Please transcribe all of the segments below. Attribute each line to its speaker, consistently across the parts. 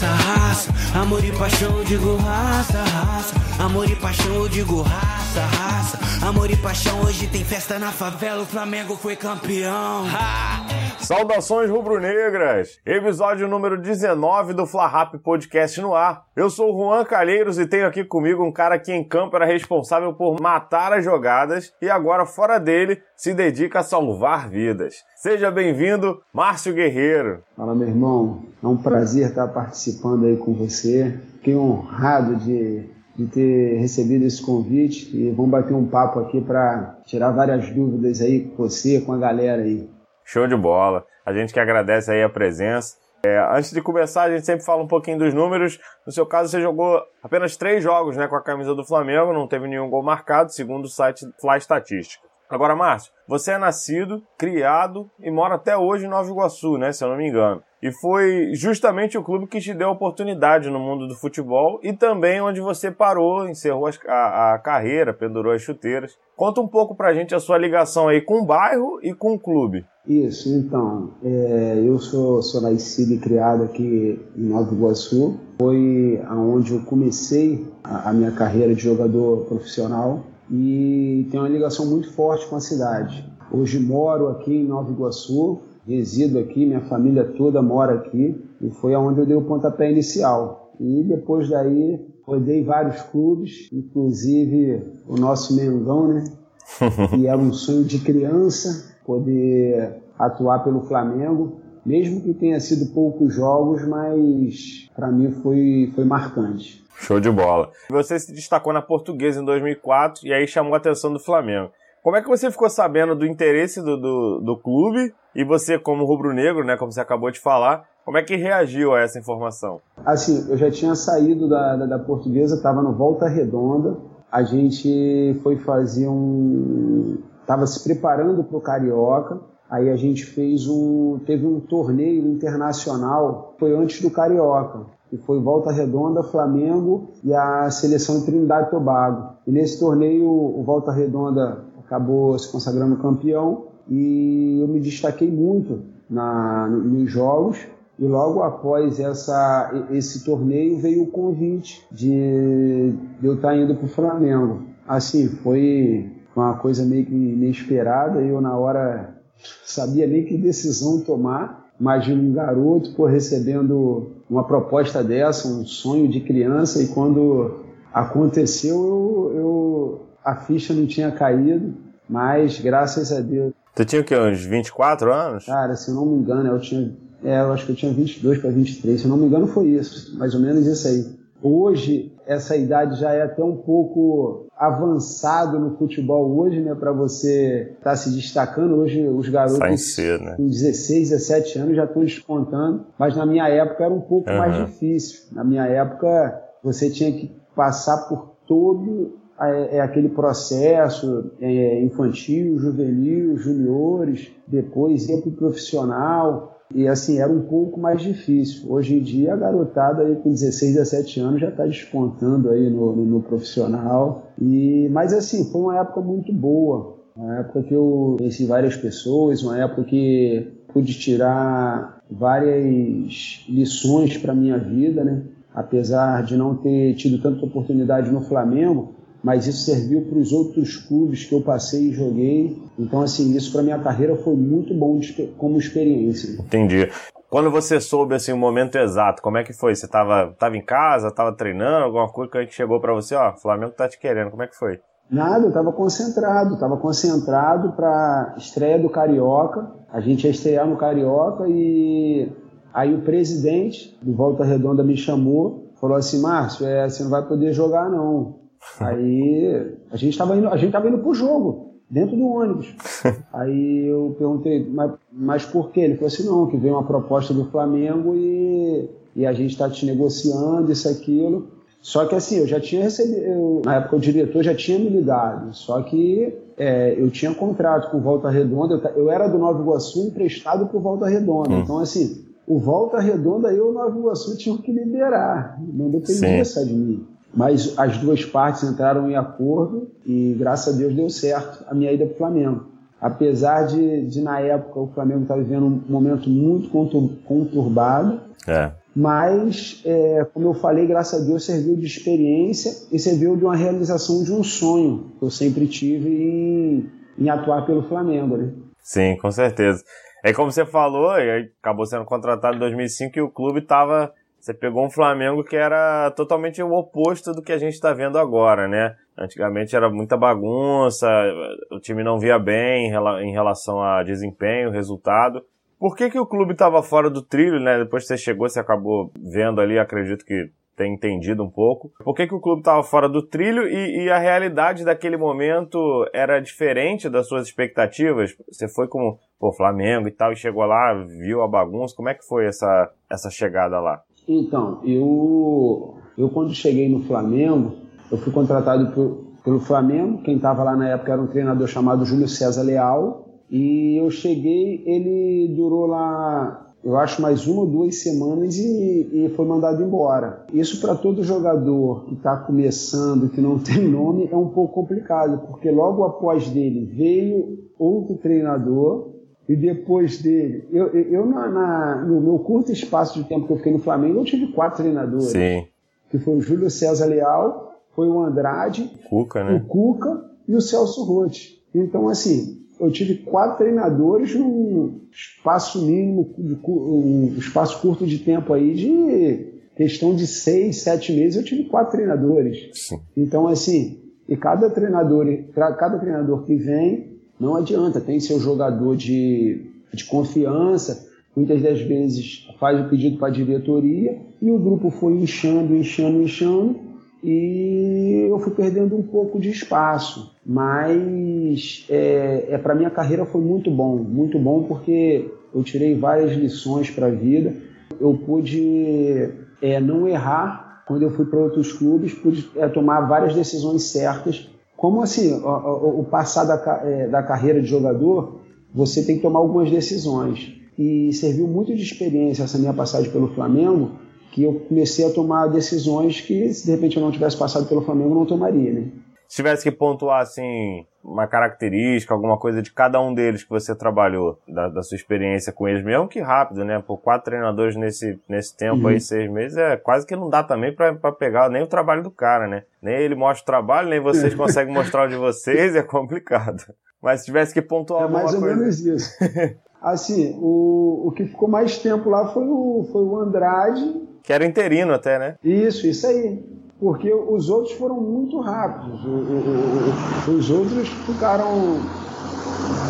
Speaker 1: raça, raça. Amor e paixão, eu digo raça, raça. Amor e paixão, eu digo raça, raça. Amor e paixão, hoje tem festa na favela. O Flamengo foi campeão. Ha!
Speaker 2: Saudações rubro-negras! Episódio número 19 do Fla Rap Podcast no ar. Eu sou o Juan Calheiros e tenho aqui comigo um cara que em campo era responsável por matar as jogadas e agora fora dele se dedica a salvar vidas. Seja bem-vindo, Márcio Guerreiro.
Speaker 3: Fala, meu irmão. É um prazer estar participando aí com você. Fiquei honrado de, de ter recebido esse convite e vamos bater um papo aqui para tirar várias dúvidas aí com você, com a galera aí.
Speaker 2: Show de bola. A gente que agradece aí a presença. É, antes de começar, a gente sempre fala um pouquinho dos números. No seu caso, você jogou apenas três jogos né, com a camisa do Flamengo, não teve nenhum gol marcado, segundo o site Fly Estatística. Agora, Márcio, você é nascido, criado e mora até hoje em Nova Iguaçu, né, se eu não me engano. E foi justamente o clube que te deu a oportunidade no mundo do futebol e também onde você parou, encerrou a, a carreira, pendurou as chuteiras. Conta um pouco pra gente a sua ligação aí com o bairro e com o clube.
Speaker 3: Isso, então, é, eu sou, sou nascido e criado aqui em Nova Iguaçu. Foi aonde eu comecei a, a minha carreira de jogador profissional e tenho uma ligação muito forte com a cidade. Hoje moro aqui em Nova Iguaçu, resido aqui, minha família toda mora aqui e foi aonde eu dei o pontapé inicial. E depois daí rodei vários clubes, inclusive o nosso Mengão, né? E era um sonho de criança poder atuar pelo Flamengo, mesmo que tenha sido poucos jogos, mas para mim foi, foi marcante.
Speaker 2: Show de bola. Você se destacou na Portuguesa em 2004 e aí chamou a atenção do Flamengo. Como é que você ficou sabendo do interesse do, do, do clube e você, como rubro-negro, né, como você acabou de falar, como é que reagiu a essa informação?
Speaker 3: Assim, eu já tinha saído da, da, da Portuguesa, estava no Volta Redonda. A gente foi fazer um. Estava se preparando para o Carioca. Aí a gente fez um. Teve um torneio internacional, foi antes do Carioca que foi Volta Redonda, Flamengo e a seleção de Trindade e Tobago. E nesse torneio o Volta Redonda acabou se consagrando campeão e eu me destaquei muito na, nos jogos. E logo após essa, esse torneio veio o convite de, de eu estar indo para o Flamengo. Assim, foi uma coisa meio que inesperada. Eu, na hora, sabia nem que decisão tomar. Imagina um garoto por recebendo uma proposta dessa, um sonho de criança, e quando aconteceu, eu, eu a ficha não tinha caído, mas graças a Deus.
Speaker 2: Tu tinha o quê? Uns 24 anos?
Speaker 3: Cara, se eu não me engano, eu tinha. É, eu acho que eu tinha 22 para 23, se eu não me engano, foi isso, mais ou menos isso aí. Hoje, essa idade já é até um pouco avançado no futebol hoje, né, para você estar tá se destacando. Hoje os garotos
Speaker 2: ser, né?
Speaker 3: com 16, 17 anos já estão despontando, mas na minha época era um pouco uhum. mais difícil. Na minha época você tinha que passar por todo é, é aquele processo é, infantil, juvenil, juniores, depois ia para o profissional. E assim, era um pouco mais difícil. Hoje em dia, a garotada aí com 16, 17 anos já está despontando aí no, no, no, profissional. E, mas assim, foi uma época muito boa. Uma época que eu conheci várias pessoas, uma época que pude tirar várias lições para minha vida, né? Apesar de não ter tido tanta oportunidade no Flamengo, mas isso serviu para os outros clubes que eu passei e joguei. Então, assim, isso para minha carreira foi muito bom como experiência.
Speaker 2: Entendi. Quando você soube assim o momento exato, como é que foi? Você estava tava em casa, estava treinando, alguma coisa que chegou para você, ó, Flamengo tá te querendo, como é que foi?
Speaker 3: Nada, eu estava concentrado, estava concentrado para estreia do Carioca. A gente ia estrear no Carioca e aí o presidente do Volta Redonda me chamou, falou assim, Márcio, é, você não vai poder jogar não. Aí a gente estava indo, a gente tava indo pro jogo, dentro do ônibus. Aí eu perguntei, mas, mas por quê? Ele falou assim, não, que veio uma proposta do Flamengo e, e a gente está te negociando, isso, aquilo. Só que assim, eu já tinha recebido, eu, na época o diretor já tinha me ligado, só que é, eu tinha contrato com o Volta Redonda, eu, eu era do Nova Iguaçu emprestado para o Volta Redonda. Hum. Então, assim, o Volta Redonda e o Nova Iguaçu tinham que liberar, não dependia só de mim. Mas as duas partes entraram em acordo e, graças a Deus, deu certo a minha ida para o Flamengo. Apesar de, de, na época, o Flamengo estar tá vivendo um momento muito conturbado, é. mas, é, como eu falei, graças a Deus serviu de experiência e serviu de uma realização de um sonho que eu sempre tive em, em atuar pelo Flamengo, né?
Speaker 2: Sim, com certeza. É como você falou, acabou sendo contratado em 2005 e o clube estava você pegou um Flamengo que era totalmente o oposto do que a gente está vendo agora, né? Antigamente era muita bagunça, o time não via bem em relação a desempenho, resultado. Por que, que o clube estava fora do trilho, né? Depois que você chegou, você acabou vendo ali, acredito que tem entendido um pouco. Por que, que o clube estava fora do trilho e, e, a realidade daquele momento era diferente das suas expectativas? Você foi como o Flamengo e tal, e chegou lá, viu a bagunça. Como é que foi essa, essa chegada lá?
Speaker 3: Então, eu, eu quando cheguei no Flamengo, eu fui contratado por, pelo Flamengo. Quem estava lá na época era um treinador chamado Júlio César Leal. E eu cheguei, ele durou lá, eu acho, mais uma ou duas semanas e, e foi mandado embora. Isso para todo jogador que está começando, que não tem nome, é um pouco complicado, porque logo após dele veio outro treinador e depois dele, eu, eu na, na, no meu curto espaço de tempo que eu fiquei no Flamengo, eu tive quatro treinadores.
Speaker 2: Sim.
Speaker 3: Que foi o Júlio César Leal, foi o Andrade,
Speaker 2: Cuca, né?
Speaker 3: o Cuca e o Celso Rotti. Então, assim, eu tive quatro treinadores num espaço mínimo, um espaço curto de tempo aí de questão de seis, sete meses, eu tive quatro treinadores.
Speaker 2: Sim.
Speaker 3: Então, assim, e cada treinador, cada treinador que vem não adianta, tem seu jogador de, de confiança, muitas das vezes faz o pedido para a diretoria e o grupo foi inchando, inchando, inchando e eu fui perdendo um pouco de espaço. Mas é, é para minha carreira foi muito bom, muito bom porque eu tirei várias lições para a vida. Eu pude é, não errar quando eu fui para outros clubes, pude é, tomar várias decisões certas como assim, o, o passar da, é, da carreira de jogador, você tem que tomar algumas decisões. E serviu muito de experiência essa minha passagem pelo Flamengo, que eu comecei a tomar decisões que, se de repente eu não tivesse passado pelo Flamengo, eu não tomaria, né?
Speaker 2: Se tivesse que pontuar, assim, uma característica, alguma coisa de cada um deles que você trabalhou, da, da sua experiência com eles, mesmo que rápido, né? Por quatro treinadores nesse, nesse tempo uhum. aí, seis meses, é quase que não dá também para pegar nem o trabalho do cara, né? Nem ele mostra o trabalho, nem vocês conseguem mostrar o de vocês, é complicado. Mas se tivesse que pontuar
Speaker 3: é
Speaker 2: alguma
Speaker 3: coisa... É mais ou menos isso. Assim, o, o que ficou mais tempo lá foi o, foi o Andrade.
Speaker 2: Que era interino até, né?
Speaker 3: Isso, isso aí porque os outros foram muito rápidos. Os outros ficaram,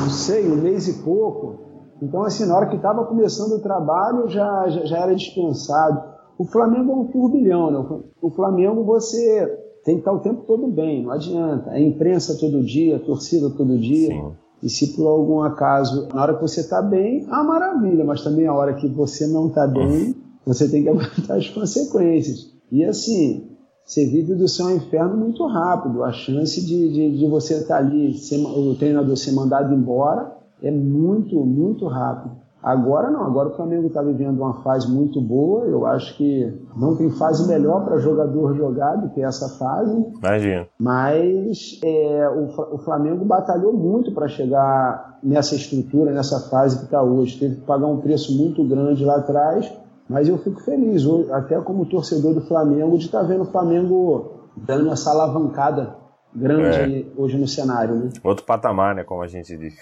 Speaker 3: não sei, um mês e pouco. Então, assim, na hora que estava começando o trabalho, já, já, era dispensado. O Flamengo é um turbilhão, né? O Flamengo você tem que estar o tempo todo bem, não adianta. É imprensa todo dia, torcida todo dia. Sim. E se por algum acaso, na hora que você está bem, ah, maravilha, mas também a hora que você não está bem, você tem que aguentar as consequências. E assim, você vive do céu ao inferno muito rápido. A chance de, de, de você estar ali, ser, o treinador ser mandado embora, é muito, muito rápido. Agora não, agora o Flamengo está vivendo uma fase muito boa. Eu acho que não tem fase melhor para jogador jogar do que essa fase.
Speaker 2: Imagina.
Speaker 3: Mas é, o, o, Flamengo batalhou muito para chegar nessa estrutura, nessa fase que está hoje. Teve que pagar um preço muito grande lá atrás mas eu fico feliz, até como torcedor do Flamengo, de estar tá vendo o Flamengo dando essa alavancada grande é. hoje no cenário. Né?
Speaker 2: Outro patamar, né? Como a gente diz.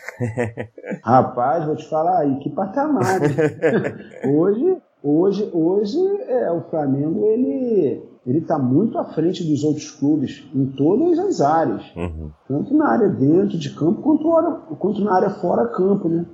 Speaker 3: Rapaz, vou te falar aí, que patamar. Né? hoje, hoje, hoje é, o Flamengo ele ele está muito à frente dos outros clubes em todas as áreas,
Speaker 2: uhum.
Speaker 3: tanto na área dentro de campo quanto, quanto na área fora campo, né?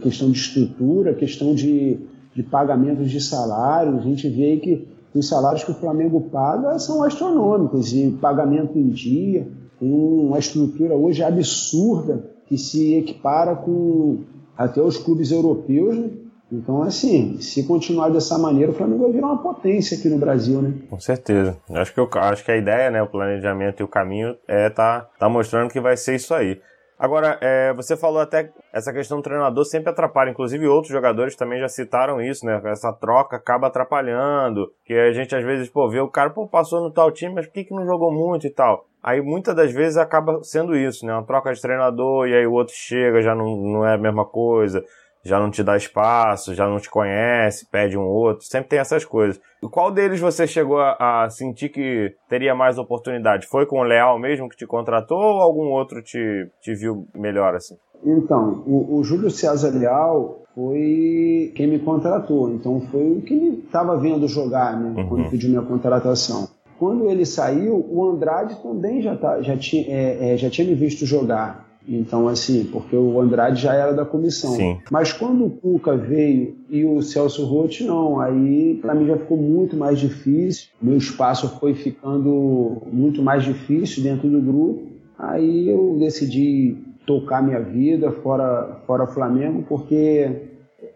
Speaker 3: questão de estrutura, questão de de pagamentos de salários, a gente vê que os salários que o Flamengo paga são astronômicos e pagamento em dia, tem uma estrutura hoje absurda que se equipara com até os clubes europeus. Né? Então, assim, se continuar dessa maneira, o Flamengo vai virar uma potência aqui no Brasil, né?
Speaker 2: Com certeza. Acho que, eu, acho que a ideia, né, o planejamento e o caminho é tá, tá mostrando que vai ser isso aí. Agora, é, você falou até essa questão do treinador sempre atrapalha, inclusive outros jogadores também já citaram isso, né? Essa troca acaba atrapalhando, que a gente às vezes, pô, vê o cara, pô, passou no tal time, mas por que, que não jogou muito e tal? Aí muitas das vezes acaba sendo isso, né? Uma troca de treinador e aí o outro chega, já não, não é a mesma coisa. Já não te dá espaço, já não te conhece, pede um outro, sempre tem essas coisas. E qual deles você chegou a, a, sentir que teria mais oportunidade? Foi com o Leal mesmo que te contratou ou algum outro te, te viu melhor assim?
Speaker 3: Então, o, o Júlio César Leal foi quem me contratou, então foi o que me estava vendo jogar, né, uhum. quando pediu minha contratação. Quando ele saiu, o Andrade também já, tá, já, tinha, é, é, já tinha me visto jogar. Então, assim, porque o Andrade já era da comissão. Sim. Mas quando o Cuca veio e o Celso Rotti, não. Aí, para mim, já ficou muito mais difícil. Meu espaço foi ficando muito mais difícil dentro do grupo. Aí eu decidi tocar minha vida fora, fora Flamengo, porque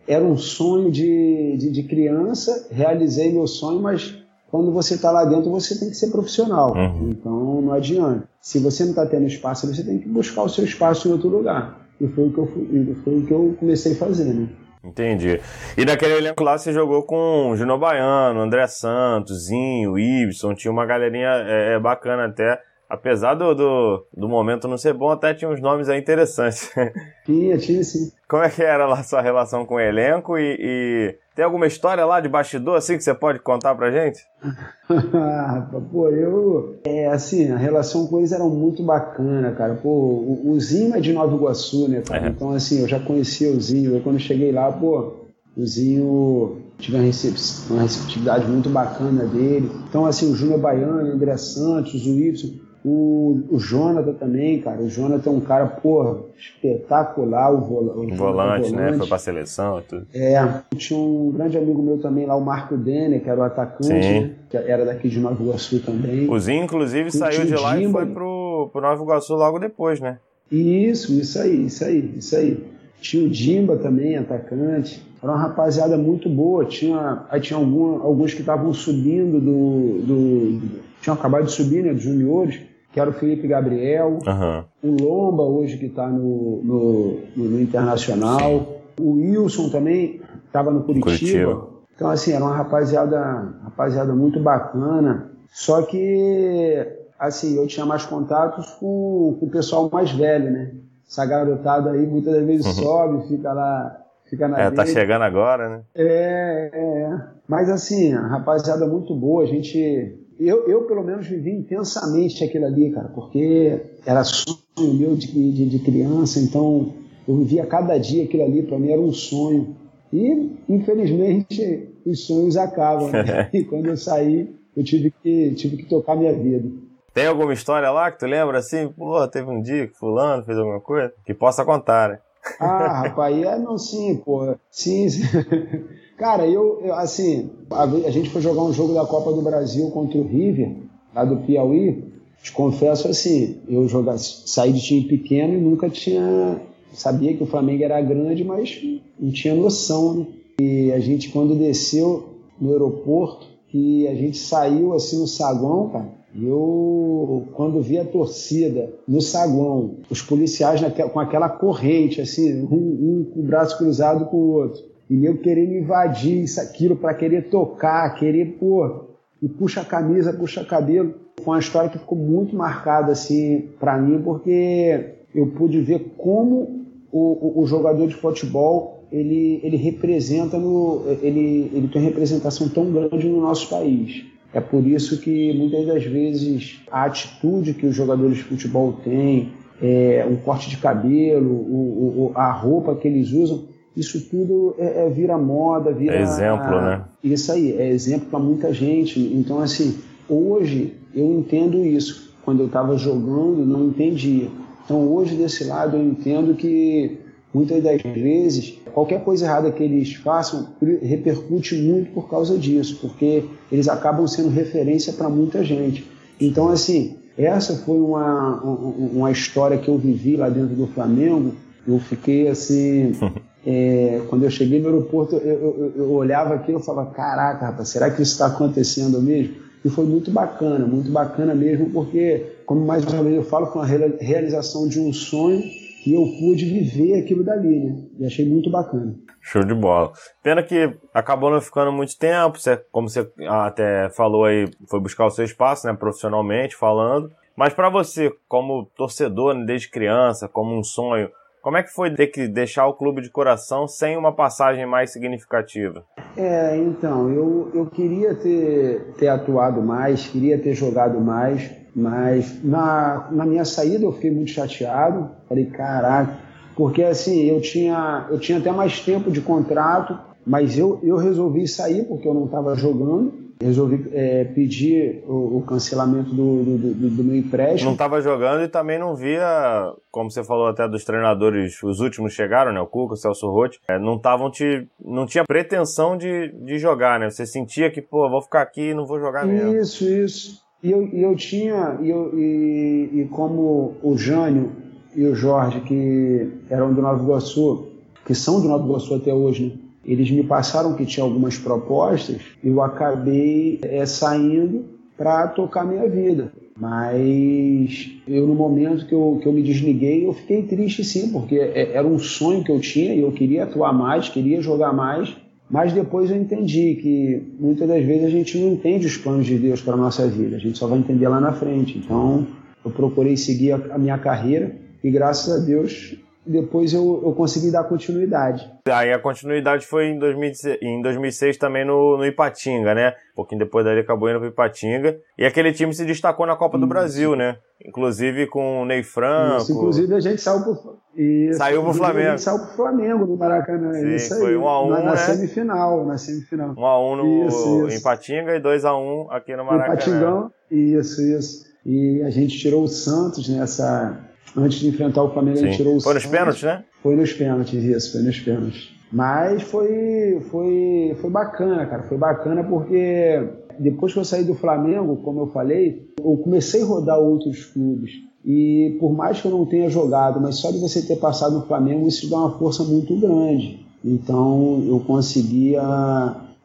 Speaker 3: era um sonho de, de, de criança. Realizei meu sonho, mas quando você está lá dentro, você tem que ser profissional. Uhum. Então, não adianta. Se você não está tendo espaço, você tem que buscar o seu espaço em outro lugar. E foi o que eu, fui, foi o que eu comecei a fazer, né?
Speaker 2: Entendi. E naquele elenco lá você jogou com o Juno Baiano, André Santos, Zinho, Ibson, tinha uma galerinha é, é bacana até. Apesar do, do, do, momento não ser bom, até tinha uns nomes aí interessantes.
Speaker 3: Tinha, tinha sim.
Speaker 2: Como é que era lá a sua relação com o elenco e, e tem alguma história lá de bastidor assim que você pode contar pra gente?
Speaker 3: Pô, eu. É assim, a relação com eles era muito bacana, cara. Pô, o, o Zinho é de Nova Iguaçu, né, cara? É. Então, assim, eu já conhecia o Zinho. Eu, quando cheguei lá, pô, o Zinho tive uma, receptividade muito bacana dele. Então, assim, o Júnior Baiano, o André Santos, o Y o, o Jonathan também, cara. O Jonathan é um cara, porra, espetacular. O, vola,
Speaker 2: o volante, volante, né? Foi pra seleção e tudo.
Speaker 3: É. Tinha um grande amigo meu também lá, o Marco Denner, que era o atacante, né? que era daqui de Nova Iguaçu também.
Speaker 2: O Zinho, inclusive, saiu de lá Dimba. e foi pro, pro Nova Iguaçu logo depois, né?
Speaker 3: Isso, isso aí, isso aí, isso aí. Tinha o Dimba também, atacante. Era uma rapaziada muito boa. Tinha, aí tinha algum, alguns que estavam subindo do, do, do. Tinham acabado de subir, né? Dos juniores que era o Felipe Gabriel, uhum. o Lomba hoje que está no, no, no, Internacional, o Wilson também estava no Curitiba. Curitiba. Então, assim, era uma rapaziada, rapaziada muito bacana. Só que, assim, eu tinha mais contatos com, com o pessoal mais velho, né? Essa garotada aí muitas vezes uhum. sobe, fica lá, fica na
Speaker 2: É, tá chegando agora, né?
Speaker 3: É, é. Mas, assim, a rapaziada muito boa, a gente eu, eu, pelo menos, vivi intensamente aquilo ali, cara, porque era sonho meu de, de, de criança, então eu vivia cada dia aquilo ali, para mim era um sonho. E, infelizmente, os sonhos acabam. Né? e quando eu saí, eu tive que, tive que tocar minha vida.
Speaker 2: Tem alguma história lá que tu lembra assim? Pô, teve um dia que fulano fez alguma coisa? Que possa contar, né?
Speaker 3: Ah, rapaz, é não sim, pô. Sim, sim. Cara, eu, eu, assim, a, a, gente foi jogar um jogo da Copa do Brasil contra o River, lá do Piauí. Te confesso assim, eu jogar, saí de time pequeno e nunca tinha. Sabia que o Flamengo era grande, mas não tinha noção, né? E a gente, quando desceu no aeroporto, que a gente saiu assim no saguão, cara, eu, quando vi a torcida no saguão, os policiais naquela, com aquela corrente, assim, um, um com o braço cruzado com o outro, e eu querendo invadir isso, aquilo, para querer tocar, querer, pô, e puxa a camisa, puxa cabelo. Foi uma história que ficou muito marcada, assim, para mim, porque eu pude ver como o, o, o, jogador de futebol ele, ele representa no, ele, ele tem representação tão grande no nosso país. É por isso que muitas das vezes a atitude que os jogadores de futebol têm, é, um corte de cabelo, o, o, a roupa que eles usam, isso tudo é, é vira moda, vira.
Speaker 2: É exemplo, né?
Speaker 3: Isso aí, é exemplo para muita gente. Então, assim, hoje eu entendo isso. Quando eu estava jogando, não entendia. Então, hoje, desse lado, eu entendo que muitas das vezes, qualquer coisa errada que eles façam repercute muito por causa disso, porque eles acabam sendo referência para muita gente. Então, assim, essa foi uma, uma história que eu vivi lá dentro do Flamengo. Eu fiquei assim. É, quando eu cheguei no aeroporto, eu, eu, eu olhava aquilo e falava: Caraca, rapaz, será que isso está acontecendo mesmo? E foi muito bacana, muito bacana mesmo, porque, como mais uma vez eu falo, foi uma realização de um sonho e eu pude viver aquilo dali, né? E achei muito bacana.
Speaker 2: Show de bola. Pena que acabou não ficando muito tempo, você, como você até falou aí, foi buscar o seu espaço, né, profissionalmente falando. Mas para você, como torcedor né, desde criança, como um sonho, Como é que foi ter que deixar o clube de coração sem uma passagem mais significativa?
Speaker 3: É, então, eu, eu queria ter, ter atuado mais, queria ter jogado mais, mas na, na minha saída eu fiquei muito chateado. Falei, caraca, porque assim, eu tinha, eu tinha até mais tempo de contrato, mas eu, eu resolvi sair porque eu não estava jogando resolvi é, pedir o, o cancelamento do, do, do, do, meu empréstimo.
Speaker 2: Não estava jogando e também não via, como você falou até dos treinadores, os últimos chegaram, né? O Cuca, o Celso Rotti, é, não estavam te. não tinha pretensão de, de jogar, né? Você sentia que, pô, vou ficar aqui e não vou jogar mesmo.
Speaker 3: Isso, isso. E eu, e eu tinha, e, eu, e, e como o Jânio e o Jorge, que eram do Nova Iguaçu, que são do Nova Iguaçu até hoje, né? Eles me passaram que tinha algumas propostas, eu acabei é, saindo para tocar minha vida. Mas eu, no momento que eu, que eu me desliguei, eu fiquei triste sim, porque é, era um sonho que eu tinha e eu queria atuar mais, queria jogar mais. Mas depois eu entendi que muitas das vezes a gente não entende os planos de Deus para a nossa vida, a gente só vai entender lá na frente. Então eu procurei seguir a, a minha carreira e graças a Deus depois eu, eu consegui dar continuidade.
Speaker 2: Aí a continuidade foi em, 2006, em 2006 também no, no Ipatinga, né? Um pouquinho depois dali acabou indo pro Ipatinga. E aquele time se destacou na Copa do Brasil, né? Inclusive com o Ney Franco. Isso,
Speaker 3: inclusive a gente saiu pro,
Speaker 2: Isso, saiu pro Flamengo. A gente
Speaker 3: saiu pro Flamengo no Maracanã.
Speaker 2: Sim,
Speaker 3: isso
Speaker 2: aí. foi 1 um a 1 um,
Speaker 3: na,
Speaker 2: né?
Speaker 3: na semifinal, na semifinal.
Speaker 2: 1 um a 1 um no isso, isso. Ipatinga e 2 a 1 aqui no Maracanã.
Speaker 3: Ipatingão, isso, isso. E a gente tirou o Santos nessa antes de enfrentar o Flamengo, Sim. ele tirou o
Speaker 2: Foi nos pênaltis, né?
Speaker 3: Foi nos pênaltis, isso, foi nos pênaltis. Mas foi, foi, foi bacana, cara. Foi bacana porque depois que eu saí do Flamengo, como eu falei, eu comecei a rodar outros clubes. E por mais que eu não tenha jogado, mas só de você ter passado no Flamengo, isso dá uma força muito grande. Então eu conseguia,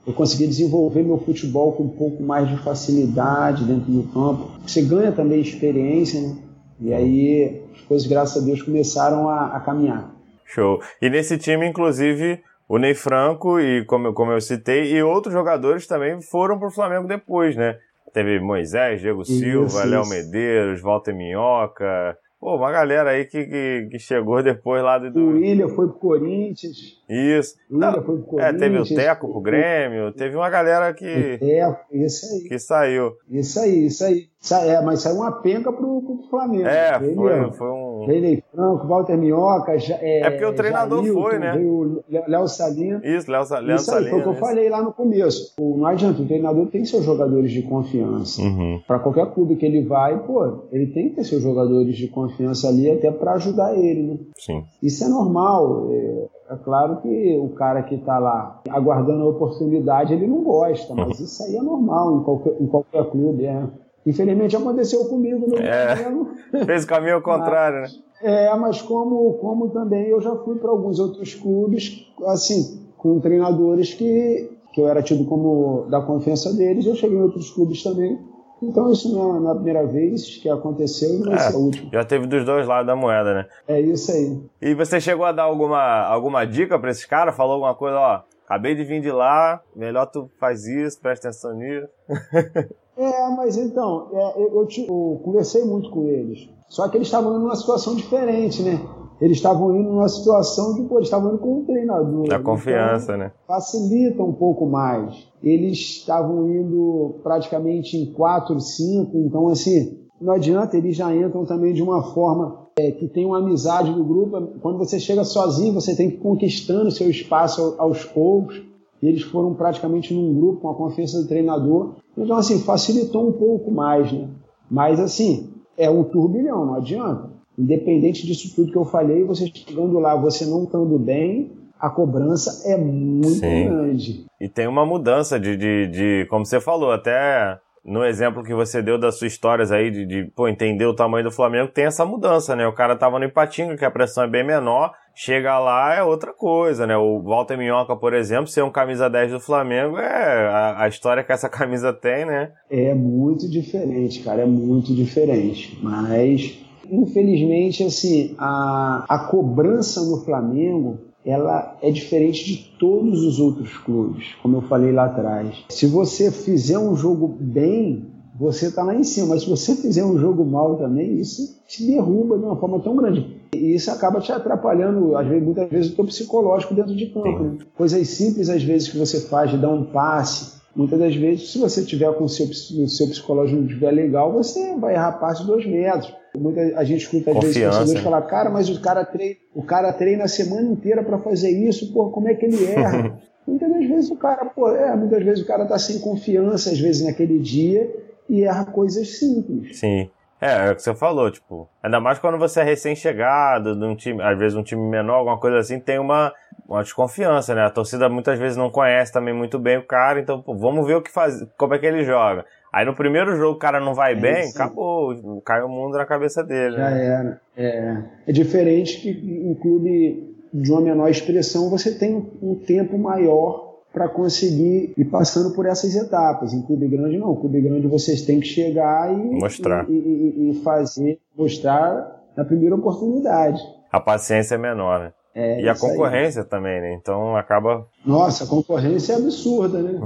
Speaker 3: eu conseguia desenvolver meu futebol com um pouco mais de facilidade dentro do campo. Você ganha também experiência, né? E aí as coisas, graças a Deus, começaram a, a caminhar.
Speaker 2: Show. E nesse time, inclusive, o Ney Franco e como, como eu citei, e outros jogadores também foram para o Flamengo depois, né? Teve Moisés, Diego Silva, Léo Medeiros, Walter Minhoca, Pô, uma galera aí que, que, que, chegou depois lá do.
Speaker 3: O William foi pro Corinthians.
Speaker 2: Isso.
Speaker 3: O William foi pro.
Speaker 2: É, teve o Teco pro Grêmio, teve uma galera que.
Speaker 3: Teco, isso aí.
Speaker 2: Que saiu.
Speaker 3: Isso aí, isso aí. É, mas saiu uma penca pro, pro Flamengo.
Speaker 2: É, foi, foi um.
Speaker 3: Reinei Franco, Walter Minhoca. É,
Speaker 2: é porque o treinador
Speaker 3: Jailton,
Speaker 2: foi, né?
Speaker 3: Veio Léo Salino.
Speaker 2: Isso, Léo, Léo
Speaker 3: isso aí, Foi o que eu falei lá no começo. Não adianta, o treinador tem seus jogadores de confiança.
Speaker 2: Uhum.
Speaker 3: Para qualquer clube que ele vai, pô, ele tem que ter seus jogadores de confiança ali até para ajudar ele, né?
Speaker 2: Sim.
Speaker 3: Isso é normal. É, é claro que o cara que está lá aguardando a oportunidade, ele não gosta, mas isso aí é normal em qualquer, em qualquer clube, é. Infelizmente aconteceu comigo no
Speaker 2: é, Fez o caminho ao contrário,
Speaker 3: mas,
Speaker 2: né?
Speaker 3: É, mas como, como também eu já fui para alguns outros clubes, assim, com treinadores que, que eu era tido como da confiança deles, eu cheguei em outros clubes também. Então isso não é, não é a primeira vez que aconteceu e não vai é, ser a última.
Speaker 2: Já teve dos dois lados da moeda, né?
Speaker 3: É isso aí.
Speaker 2: E você chegou a dar alguma, alguma dica para esses caras? Falou alguma coisa, ó, acabei de vir de lá, melhor tu faz isso, presta atenção nisso.
Speaker 3: É, mas então, é, eu, eu, eu, conversei muito com eles. Só que eles estavam indo numa situação diferente, né? Eles estavam indo numa situação de, pô, eles estavam indo com um treinador.
Speaker 2: Da confiança,
Speaker 3: então,
Speaker 2: né?
Speaker 3: Facilita um pouco mais. Eles estavam indo praticamente em 4, 5, então assim, não adianta, eles já entram também de uma forma é, que tem uma amizade do grupo. Quando você chega sozinho, você tem que ir conquistando seu espaço aos poucos. E eles foram praticamente num grupo com a confiança do treinador. Então, assim, facilitou um pouco mais, né? Mas, assim, é um turbilhão, não adianta. Independente disso tudo que eu falei, você chegando lá, você não estando bem, a cobrança é muito Sim. grande.
Speaker 2: E tem uma mudança de, de, de, como você falou, até no exemplo que você deu das suas histórias aí de, de pô, entender o tamanho do Flamengo, tem essa mudança, né? O cara tava no Ipatinga, que a pressão é bem menor, chega lá é outra coisa, né? O Walter Minhoca, por exemplo, ser um camisa 10 do Flamengo, é a, a história que essa camisa tem, né?
Speaker 3: É muito diferente, cara, é muito diferente. Mas, infelizmente, assim, a, a cobrança no Flamengo ela é diferente de todos os outros clubes, como eu falei lá atrás. Se você fizer um jogo bem, você está lá em cima, mas se você fizer um jogo mal também, isso te derruba de uma forma tão grande. E isso acaba te atrapalhando, às vezes, muitas vezes, o teu psicológico dentro de campo. Né? Coisas simples, às vezes, que você faz de dar um passe. Muitas das vezes, se você tiver com o seu, o seu psicológico não estiver legal, você vai errar passe de dois metros. Muita, a gente escuta às Confiança, vezes torcedores né? falar, cara, mas o cara treina, o cara treina a semana inteira para fazer isso, pô, como é que ele erra? muitas das vezes o cara, pô, é, muitas vezes o cara tá sem confiança, às vezes, naquele dia, e erra coisas simples.
Speaker 2: Sim. É, é o que você falou, tipo, ainda mais quando você é recém-chegado, de um time, às vezes um time menor, alguma coisa assim, tem uma, uma desconfiança, né? A torcida muitas vezes não conhece também muito bem o cara, então, pô, vamos ver o que faz, como é que ele joga. Aí no primeiro jogo o cara não vai é bem, sim. acabou, cai o mundo na cabeça dele.
Speaker 3: Já
Speaker 2: né?
Speaker 3: era. É, é diferente que em clube de uma menor expressão você tem um tempo maior para conseguir ir passando por essas etapas. Em clube grande, não. Clube grande vocês têm que chegar e
Speaker 2: mostrar
Speaker 3: e, e, e fazer, mostrar na primeira oportunidade.
Speaker 2: A paciência é menor, né?
Speaker 3: É,
Speaker 2: e a concorrência aí. também, né? Então acaba.
Speaker 3: Nossa, a concorrência é absurda, né?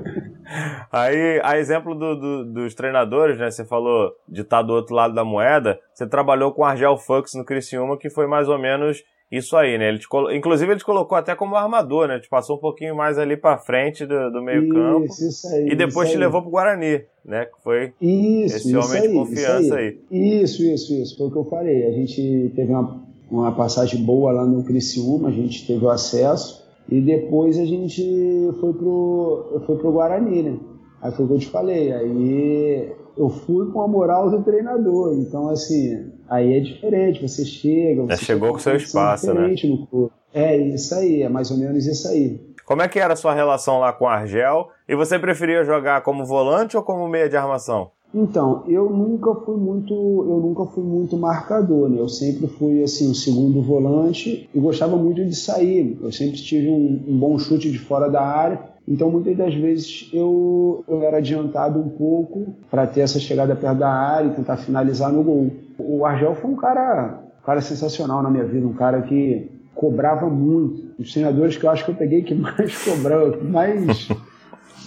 Speaker 2: aí, a exemplo do, do, dos treinadores, né? Você falou de estar do outro lado da moeda. Você trabalhou com o Argel Fux no Criciúma, que foi mais ou menos isso aí, né? Ele te colo... Inclusive, ele te colocou até como armador, né? Te passou um pouquinho mais ali para frente do, do meio-campo.
Speaker 3: Isso, aí.
Speaker 2: E depois te
Speaker 3: aí.
Speaker 2: levou pro Guarani, né? Que foi
Speaker 3: isso,
Speaker 2: esse homem
Speaker 3: aí,
Speaker 2: de confiança aí.
Speaker 3: aí. Isso, isso, isso. Foi o que eu falei. A gente teve uma, uma passagem boa lá no Criciúma, a gente teve o acesso. E depois a gente foi pro, foi pro Guarani, né? Aí foi o que eu te falei. Aí eu fui com a moral do treinador. Então, assim, aí é diferente. Você chega. Você
Speaker 2: é, chegou com seu espaço, né?
Speaker 3: É isso aí, é mais ou menos isso aí.
Speaker 2: Como é que era a sua relação lá com o Argel? E você preferia jogar como volante ou como meia de armação?
Speaker 3: Então, eu nunca fui muito, eu nunca fui muito marcador, né? Eu sempre fui assim, o segundo volante e gostava muito de sair. Eu sempre tive um, um bom chute de fora da área então, muitas das vezes eu, eu era adiantado um pouco para ter essa chegada perto da área e tentar finalizar no gol. O Argel foi um cara, um cara sensacional na minha vida, um cara que cobrava muito. Os treinadores que eu acho que eu peguei que mais que mais,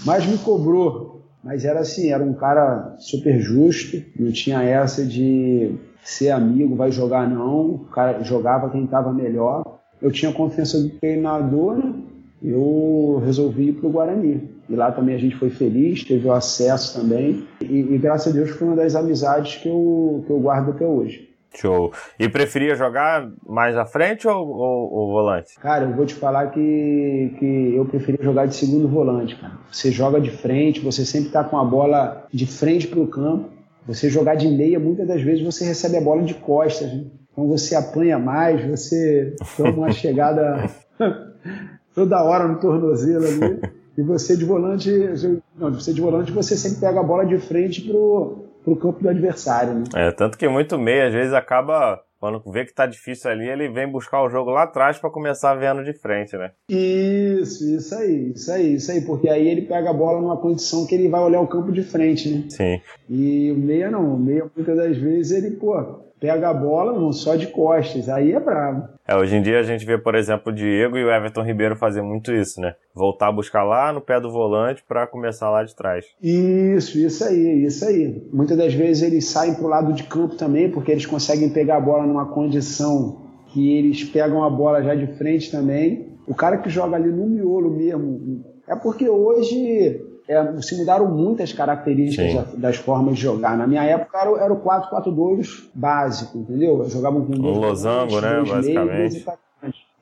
Speaker 3: mais me cobrou. Mas era assim, era um cara super justo, não tinha essa de ser amigo, vai jogar não. O cara jogava quem estava melhor. Eu tinha confiança do treinador, né? eu resolvi ir para o Guarani. E lá também a gente foi feliz, teve o acesso também. E, e, graças a Deus foi uma das amizades que eu, que eu guardo até hoje.
Speaker 2: Show. E preferia jogar mais à frente ou, ou, ou, volante?
Speaker 3: Cara, eu vou te falar que, que eu preferia jogar de segundo volante, cara. Você joga de frente, você sempre está com a bola de frente para o campo. Você jogar de meia, muitas das vezes você recebe a bola de costas. Né? Então você apanha mais, você toma uma chegada toda hora no tornozelo ali. E você de volante, não, você de volante você sempre pega a bola de frente pro, pro campo do adversário, né?
Speaker 2: É, tanto que muito meio às vezes acaba quando vê que tá difícil ali, ele vem buscar o jogo lá atrás para começar vendo de frente, né?
Speaker 3: Isso, isso aí, isso aí, isso aí, porque aí ele pega a bola numa condição que ele vai olhar o campo de frente, né?
Speaker 2: Sim.
Speaker 3: E o meia não, o meia muitas das vezes ele, pô, pega a bola não só de costas, aí é bravo.
Speaker 2: É, hoje em dia a gente vê, por exemplo, o Diego e o Everton Ribeiro fazer muito isso, né? Voltar a buscar lá no pé do volante para começar lá de trás.
Speaker 3: Isso, isso aí, isso aí. Muitas das vezes eles saem pro lado de campo também, porque eles conseguem pegar a bola numa condição que eles pegam a bola já de frente também. O cara que joga ali no miolo mesmo, é porque hoje é, se mudaram muitas características das formas de jogar. Na minha época era, era o 4-4-2 básico, entendeu? Jogavam com
Speaker 2: dois. Um losango, né?
Speaker 3: Dois
Speaker 2: basicamente.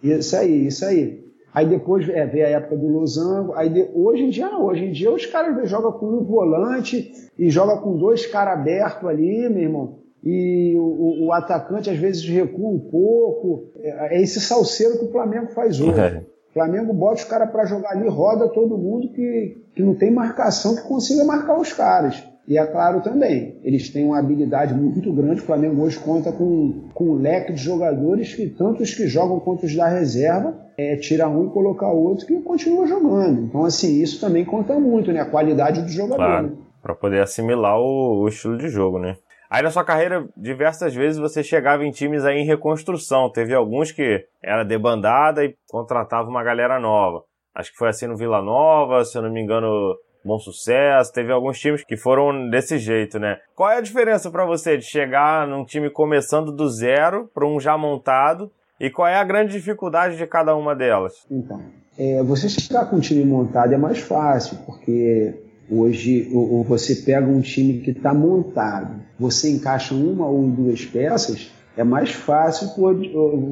Speaker 3: isso aí, isso aí. Aí depois é, veio a época do losango. Aí de, hoje em dia não. Hoje em dia os caras jogam com um volante e joga com dois caras abertos ali, meu irmão. E o, o, atacante às vezes recua um pouco. É, é esse salseiro que o Flamengo faz hoje. É. Flamengo bota os caras para jogar ali, roda todo mundo que, que não tem marcação que consiga marcar os caras. E é claro também, eles têm uma habilidade muito grande. O Flamengo hoje conta com, com um leque de jogadores que, tanto os que jogam quanto os da reserva, é, tira um e coloca outro que continua jogando. Então, assim, isso também conta muito, né? A qualidade do jogador. Claro,
Speaker 2: né? para poder assimilar o, o estilo de jogo, né? Aí na sua carreira, diversas vezes você chegava em times aí em reconstrução. Teve alguns que era debandada e contratava uma galera nova. Acho que foi assim no Vila Nova, se eu não me engano, bom sucesso. Teve alguns times que foram desse jeito, né? Qual é a diferença para você de chegar num time começando do zero para um já montado? E qual é a grande dificuldade de cada uma delas?
Speaker 3: Então, é, você chegar com um time montado é mais fácil, porque hoje ou, você pega um time que está montado, você encaixa uma ou duas peças, é mais fácil,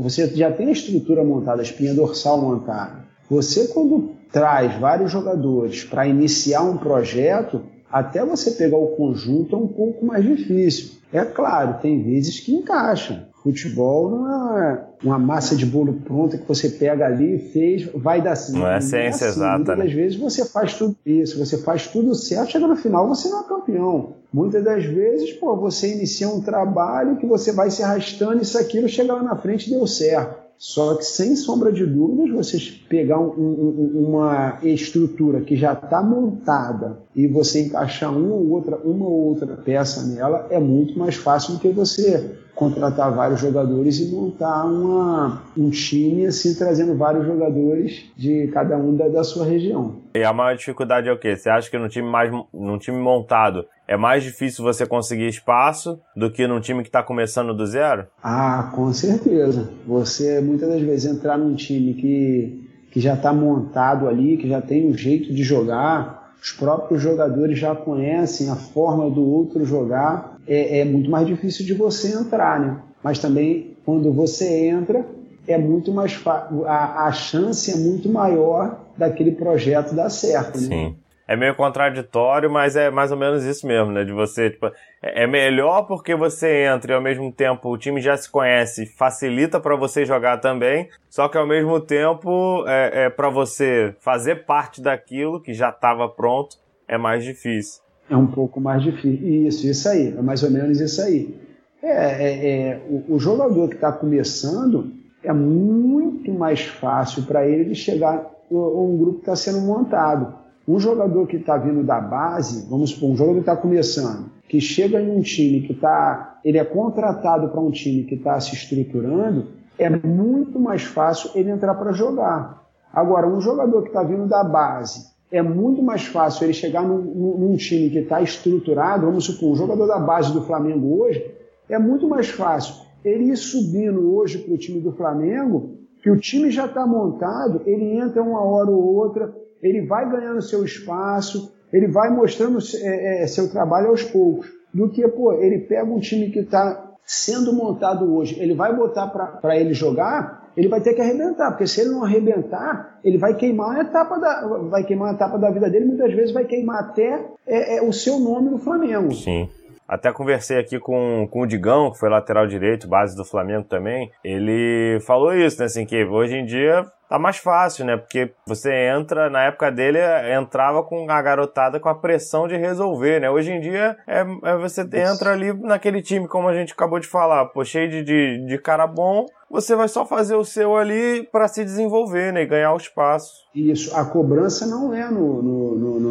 Speaker 3: você já tem a estrutura montada, a espinha dorsal montada. Você, quando traz vários jogadores para iniciar um projeto, até você pegar o conjunto é um pouco mais difícil. É claro, tem vezes que encaixam. Futebol não é uma massa de bolo pronta que você pega ali, fez, vai dar assim.
Speaker 2: Não é ciência é assim. exata.
Speaker 3: Muitas
Speaker 2: né?
Speaker 3: das vezes você faz tudo isso, você faz tudo certo, chega no final você não é campeão. Muitas das vezes, pô, você inicia um trabalho que você vai se arrastando, isso aquilo, chega lá na frente e deu certo. Só que, sem sombra de dúvidas, você pegar um, um, uma estrutura que já está montada e você encaixar uma ou outra, uma ou outra peça nela é muito mais fácil do que você contratar vários jogadores e montar uma, um time assim, trazendo vários jogadores de cada um da, da sua região.
Speaker 2: E a maior dificuldade é o quê? Você acha que no time, mais, num time montado é mais difícil você conseguir espaço do que num time que está começando do zero?
Speaker 3: Ah, com certeza. Você muitas das vezes entrar num time que, que já está montado ali, que já tem um jeito de jogar, os próprios jogadores já conhecem a forma do outro jogar é, é muito mais difícil de você entrar, né? Mas também quando você entra, é muito mais a, a chance é muito maior daquele projeto dar certo, né?
Speaker 2: Sim. É meio contraditório, mas é mais ou menos isso mesmo, né? De você, tipo, é, é melhor porque você entra e ao mesmo tempo o time já se conhece, facilita para você jogar também, só que ao mesmo tempo é, é para você fazer parte daquilo que já estava pronto é mais difícil
Speaker 3: é um pouco mais difícil. Isso, isso aí, é mais ou menos isso aí. É, é, é o, o, jogador que está começando é muito mais fácil para ele de chegar a um grupo que está sendo montado. Um jogador que está vindo da base, vamos supor, um jogador que está começando, que chega em um time que está, ele é contratado para um time que está se estruturando, é muito mais fácil ele entrar para jogar. Agora, um jogador que está vindo da base, é muito mais fácil ele chegar num, num time que está estruturado, vamos supor, um jogador da base do Flamengo hoje, é muito mais fácil ele ir subindo hoje para o time do Flamengo, que o time já está montado, ele entra uma hora ou outra, ele vai ganhando seu espaço, ele vai mostrando é, é, seu trabalho aos poucos, do que, pô, ele pega um time que está sendo montado hoje, ele vai botar para ele jogar, ele vai ter que arrebentar, porque se ele não arrebentar, ele vai queimar a etapa da, vai queimar a etapa da vida dele, muitas vezes vai queimar até é, é, o seu nome no Flamengo.
Speaker 2: Sim. Até conversei aqui com, com o Digão, que foi lateral direito, base do Flamengo também. Ele falou isso, né? Assim, que hoje em dia tá mais fácil, né? Porque você entra, na época dele, entrava com a garotada com a pressão de resolver, né? Hoje em dia, é, é você entra ali naquele time, como a gente acabou de falar, pô, cheio de, de, de cara bom, você vai só fazer o seu ali para se desenvolver, né? E ganhar o espaço.
Speaker 3: Isso, a cobrança não é no, no, no,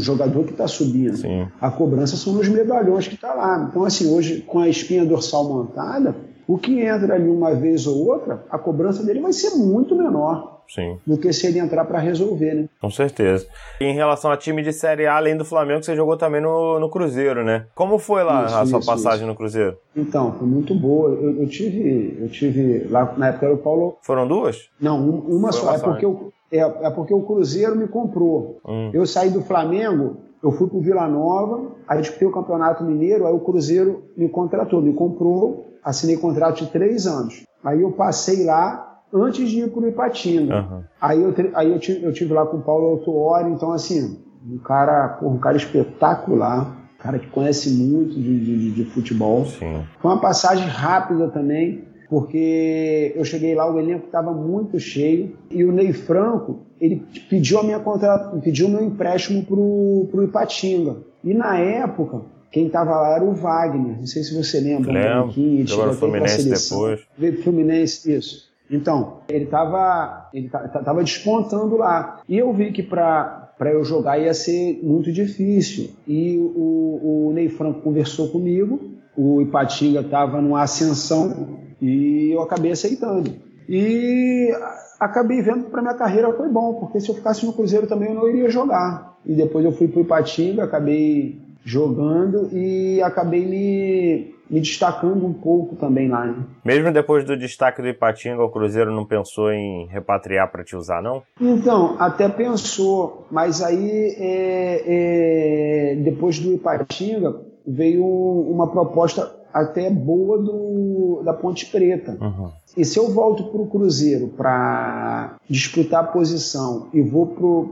Speaker 3: jogador que está subindo.
Speaker 2: Sim.
Speaker 3: A cobrança são nos medalhões que está lá. Então, assim, hoje, com a espinha dorsal montada, o que entra ali uma vez ou outra, a cobrança dele vai ser muito menor.
Speaker 2: Sim.
Speaker 3: do que se ele entrar para resolver, né?
Speaker 2: Com certeza. E em relação a time de Série A, além do Flamengo, você jogou também no, no Cruzeiro, né? Como foi lá isso, a sua isso, passagem isso. no Cruzeiro?
Speaker 3: Então, foi muito boa. Eu, eu, tive, eu tive lá na época o Paulo.
Speaker 2: Foram duas?
Speaker 3: Não, uma foi só. É porque, eu, é, é, porque o Cruzeiro me comprou. Hum. Eu saí do Flamengo, eu fui pro Vila Nova, aí disputei o Campeonato Mineiro, aí o Cruzeiro me contratou, me comprou, assinei contrato de três anos. Aí eu passei lá antes de ir para o Ipatinga. Uhum. Aí, eu, aí eu, tive, eu tive lá com o Paulo Autuori, então assim, um cara, porra, um cara espetacular, um cara que conhece muito de, de, de futebol.
Speaker 2: Sim.
Speaker 3: Foi uma passagem rápida também, porque eu cheguei lá, o elenco estava muito cheio, e o Ney Franco, ele pediu a minha contra... pediu o meu empréstimo para o Ipatinga. E na época, quem estava lá era o Wagner. Não sei se você lembra.
Speaker 2: Lembro. Um jogou no Fluminense depois.
Speaker 3: Veio Fluminense, isso. Então, ele estava ele tava despontando lá. E eu vi que para para eu jogar ia ser muito difícil. E o, o Ney Franco conversou comigo, o Ipatinga estava numa ascensão e eu acabei aceitando. E acabei vendo que para minha carreira foi bom, porque se eu ficasse no Cruzeiro também eu não iria jogar. e depois eu fui para o Ipatinga, acabei jogando e acabei me, me destacando um pouco também lá. Né?
Speaker 2: Mesmo depois do destaque do Ipatinga, o Cruzeiro não pensou em repatriar para te usar, não?
Speaker 3: Então, até pensou, mas aí é, é, depois do Ipatinga veio uma proposta até boa do, da Ponte Preta. Uhum. E se eu volto para o Cruzeiro para disputar a posição e vou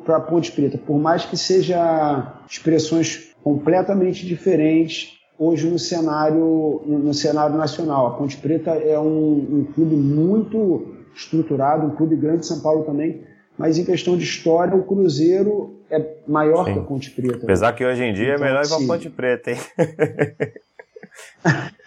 Speaker 3: para a Ponte Preta, por mais que seja expressões completamente diferentes hoje no cenário, no cenário nacional. A Ponte Preta é um, um clube muito estruturado, um clube grande de São Paulo também, mas em questão de história, o Cruzeiro é maior Sim. que a Ponte Preta.
Speaker 2: Apesar que hoje em dia é então, é melhor ir para a Ponte Preta, hein?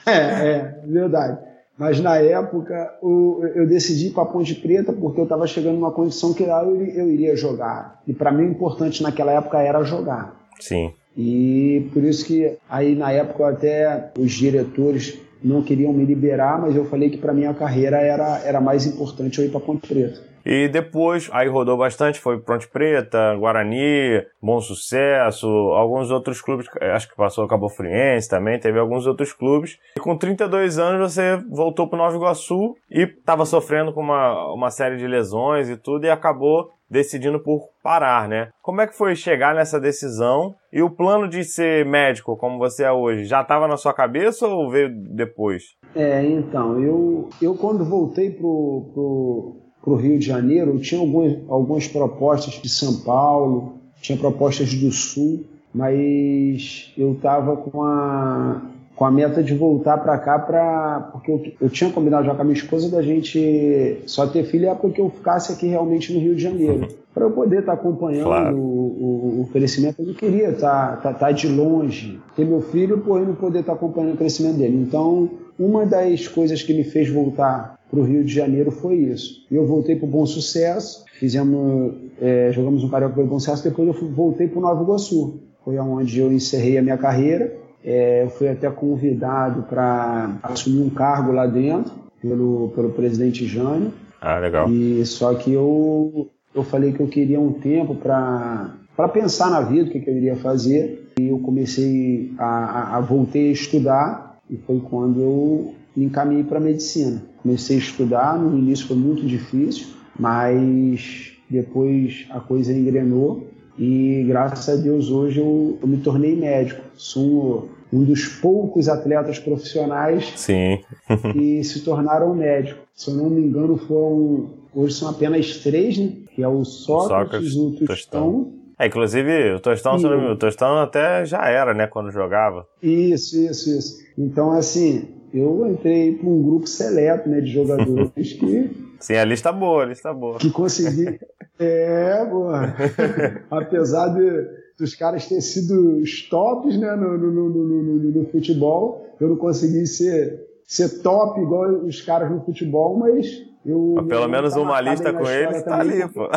Speaker 3: é, é, verdade. Mas na época o, eu decidi ir para a Ponte Preta porque eu estava chegando numa condição que lá eu, eu iria jogar. E para mim o importante naquela época era jogar.
Speaker 2: Sim.
Speaker 3: E por isso que aí na época até os diretores não queriam me liberar, mas eu falei que para mim a carreira era, era mais importante eu ir para Ponte Preta.
Speaker 2: E depois, aí rodou bastante, foi Ponte Preta, Guarani, Bom Sucesso, alguns outros clubes, acho que passou Cabo Friense também, teve alguns outros clubes. E com 32 anos você voltou para Nova Iguaçu e estava sofrendo com uma, uma série de lesões e tudo e acabou decidindo por parar, né? Como é que foi chegar nessa decisão? E o plano de ser médico, como você é hoje, já estava na sua cabeça ou veio depois?
Speaker 3: É, então, eu, eu quando voltei pro, pro, pro Rio de Janeiro, eu tinha algumas, algumas propostas de São Paulo, tinha propostas do Sul, mas eu estava com a, com a meta de voltar para cá para porque eu, eu, tinha combinado já com a minha esposa da gente só ter filho é porque eu ficasse aqui realmente no Rio de Janeiro. Para eu poder estar tá acompanhando claro. o, o, o, crescimento eu não queria estar tá, tá, tá, de longe. Ter meu filho porém não poder estar tá acompanhando o crescimento dele. Então uma das coisas que me fez voltar para o Rio de Janeiro foi isso eu voltei para o Bom Sucesso fizemos é, jogamos um carioca pelo Bom Sucesso depois eu voltei para o Nova Iguaçu foi onde eu encerrei a minha carreira é, eu fui até convidado para assumir um cargo lá dentro pelo, pelo presidente Jânio.
Speaker 2: Ah, legal.
Speaker 3: E só que eu, eu falei que eu queria um tempo para para pensar na vida, o que, que, eu iria fazer. E eu comecei a, a, a voltei a estudar e foi quando eu me encaminhei para medicina. Comecei a estudar, no início foi muito difícil, mas depois a coisa engrenou e graças a Deus hoje eu, eu me tornei médico. Sou um dos poucos atletas profissionais
Speaker 2: Sim.
Speaker 3: que se tornaram médicos. Se eu não me engano, foram. Hoje são apenas três, né? Que é o Sócrates, Sócrates o Tostão. Tostão.
Speaker 2: É, inclusive, o Tostão, e... o Tostão até já era, né, quando jogava.
Speaker 3: Isso, isso, isso. Então, assim, eu entrei para um grupo seleto, né, de jogadores que
Speaker 2: Sim, a lista boa, a lista boa.
Speaker 3: Que consegui. é, boa. Apesar de, dos caras terem sido os tops né, no, no, no, no,
Speaker 2: futebol,
Speaker 3: eu não consegui ser, ser top igual os caras no futebol, mas eu,
Speaker 2: mas pelo menos uma lista com eles tá ali, pô.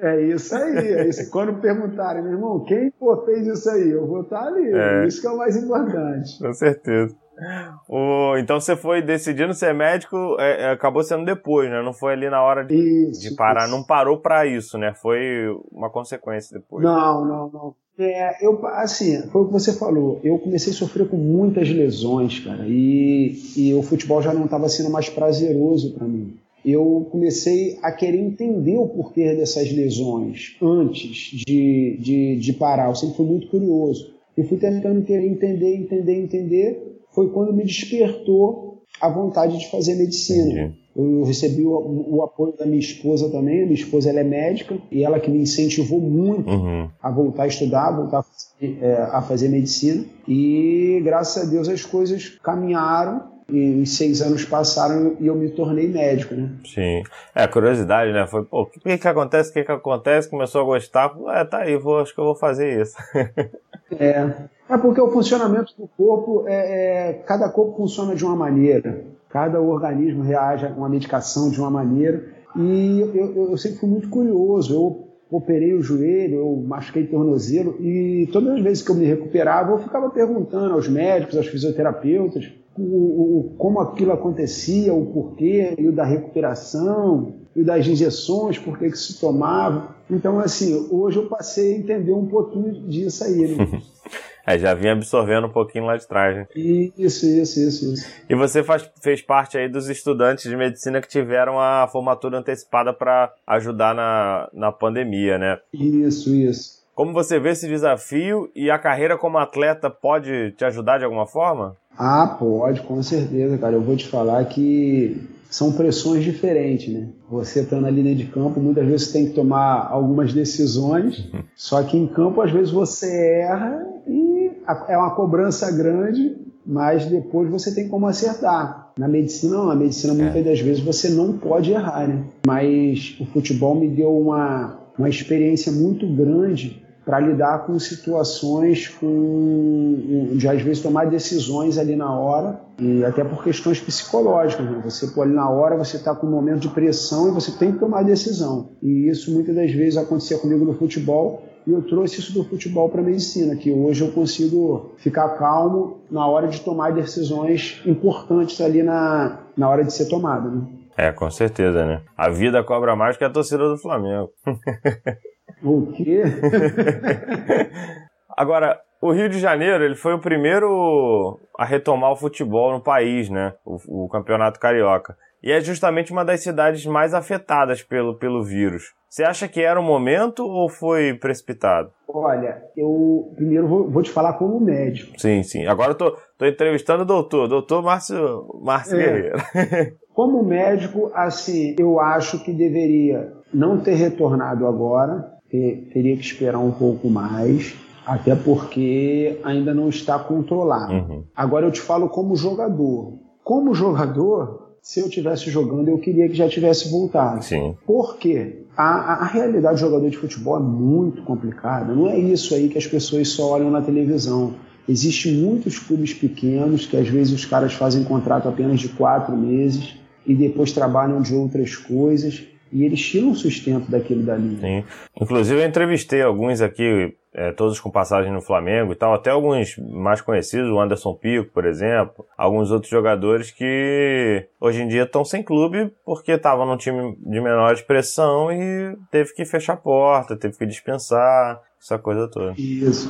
Speaker 3: É isso aí. É isso. Quando perguntarem, meu irmão, quem pô, fez isso aí? Eu vou estar tá ali. É. Isso que é o mais importante.
Speaker 2: Com certeza. O, então você foi decidindo ser médico, é, é, acabou sendo depois, né? Não foi ali na hora de, isso, de parar, isso. não parou para isso, né? Foi uma consequência depois.
Speaker 3: Não, não, não. É, eu, assim, foi o que você falou. Eu comecei a sofrer com muitas lesões, cara, e, e o futebol já não estava sendo mais prazeroso para mim. Eu comecei a querer entender o porquê dessas lesões antes de, de, de parar. Eu sempre fui muito curioso. Eu fui tentando querer entender, entender, entender foi quando me despertou a vontade de fazer medicina. Entendi. Eu recebi o, o, apoio da minha esposa também. A minha esposa ela é médica e ela que me incentivou muito uhum. a voltar a estudar, a voltar a fazer, é, a fazer medicina. E graças a Deus as coisas caminharam e os seis anos passaram e eu me tornei médico, né?
Speaker 2: Sim. É, curiosidade, né? Foi, pô, o que, que acontece? O que, que acontece? Começou a gostar. É, tá aí, vou, acho que eu vou fazer isso.
Speaker 3: é. É porque o funcionamento do corpo, é, é, cada corpo funciona de uma maneira, cada organismo reage a uma medicação de uma maneira. E eu, eu, sempre fui muito curioso. Eu operei o joelho, eu machuquei o tornozelo e todas as vezes que eu me recuperava, eu ficava perguntando aos médicos, aos fisioterapeutas, o, o, como aquilo acontecia, o porquê, e o da recuperação, e das injeções, por que se tomava. Então, assim, hoje eu passei a entender um pouquinho disso aí. Né?
Speaker 2: é, já vinha absorvendo um pouquinho lá de trás, né?
Speaker 3: Isso, isso, isso, isso.
Speaker 2: E você faz, fez parte aí dos estudantes de medicina que tiveram a formatura antecipada para ajudar na, na pandemia, né?
Speaker 3: Isso, isso.
Speaker 2: Como você vê esse desafio e a carreira como atleta pode te ajudar de alguma forma?
Speaker 3: Ah, pode, com certeza, cara. Eu vou te falar que são pressões diferentes, né? Você estando ali dentro de campo, muitas vezes você tem que tomar algumas decisões, uhum. só que em campo às vezes você erra e é uma cobrança grande, mas depois você tem como acertar. Na medicina, não. Na medicina, muitas é. das vezes você não pode errar, né? Mas o futebol me deu uma, uma experiência muito grande para lidar com situações com, de às vezes tomar decisões ali na hora e até por questões psicológicas. Né? Você pô, ali na hora você está com um momento de pressão e você tem que tomar decisão. E isso muitas das vezes acontecia comigo no futebol e eu trouxe isso do futebol para a medicina, que hoje eu consigo ficar calmo na hora de tomar decisões importantes ali na, na hora de ser tomada. Né?
Speaker 2: É, com certeza, né? A vida cobra mais que a torcida do Flamengo.
Speaker 3: O quê?
Speaker 2: Agora, o Rio de Janeiro ele foi o primeiro a retomar o futebol no país, né? O, o, campeonato carioca. E é justamente uma das cidades mais afetadas pelo, pelo vírus. Você acha que era o momento ou foi precipitado?
Speaker 3: Olha, eu primeiro vou, vou te falar como médico.
Speaker 2: Sim, sim. Agora eu tô, tô entrevistando o doutor, doutor Márcio, Márcio é. Guerreiro.
Speaker 3: como médico, assim, eu acho que deveria não ter retornado agora, ter, teria que esperar um pouco mais, até porque ainda não está controlado. Uhum. Agora eu te falo como jogador. Como jogador, se eu tivesse jogando, eu queria que já tivesse voltado.
Speaker 2: Sim.
Speaker 3: Por quê? A, a, realidade do jogador de futebol é muito complicada. Não é isso aí que as pessoas só olham na televisão. Existem muitos clubes pequenos que às vezes os caras fazem contrato apenas de quatro meses e depois trabalham de outras coisas e eles tiram o sustento daquilo dali.
Speaker 2: Sim. Inclusive eu entrevistei alguns aqui, é, todos com passagem no Flamengo e tal, até alguns mais conhecidos, o Anderson Pico, por exemplo, alguns outros jogadores que hoje em dia estão sem clube porque estavam num time de menor expressão e teve que fechar a porta, teve que dispensar, essa coisa toda.
Speaker 3: Isso.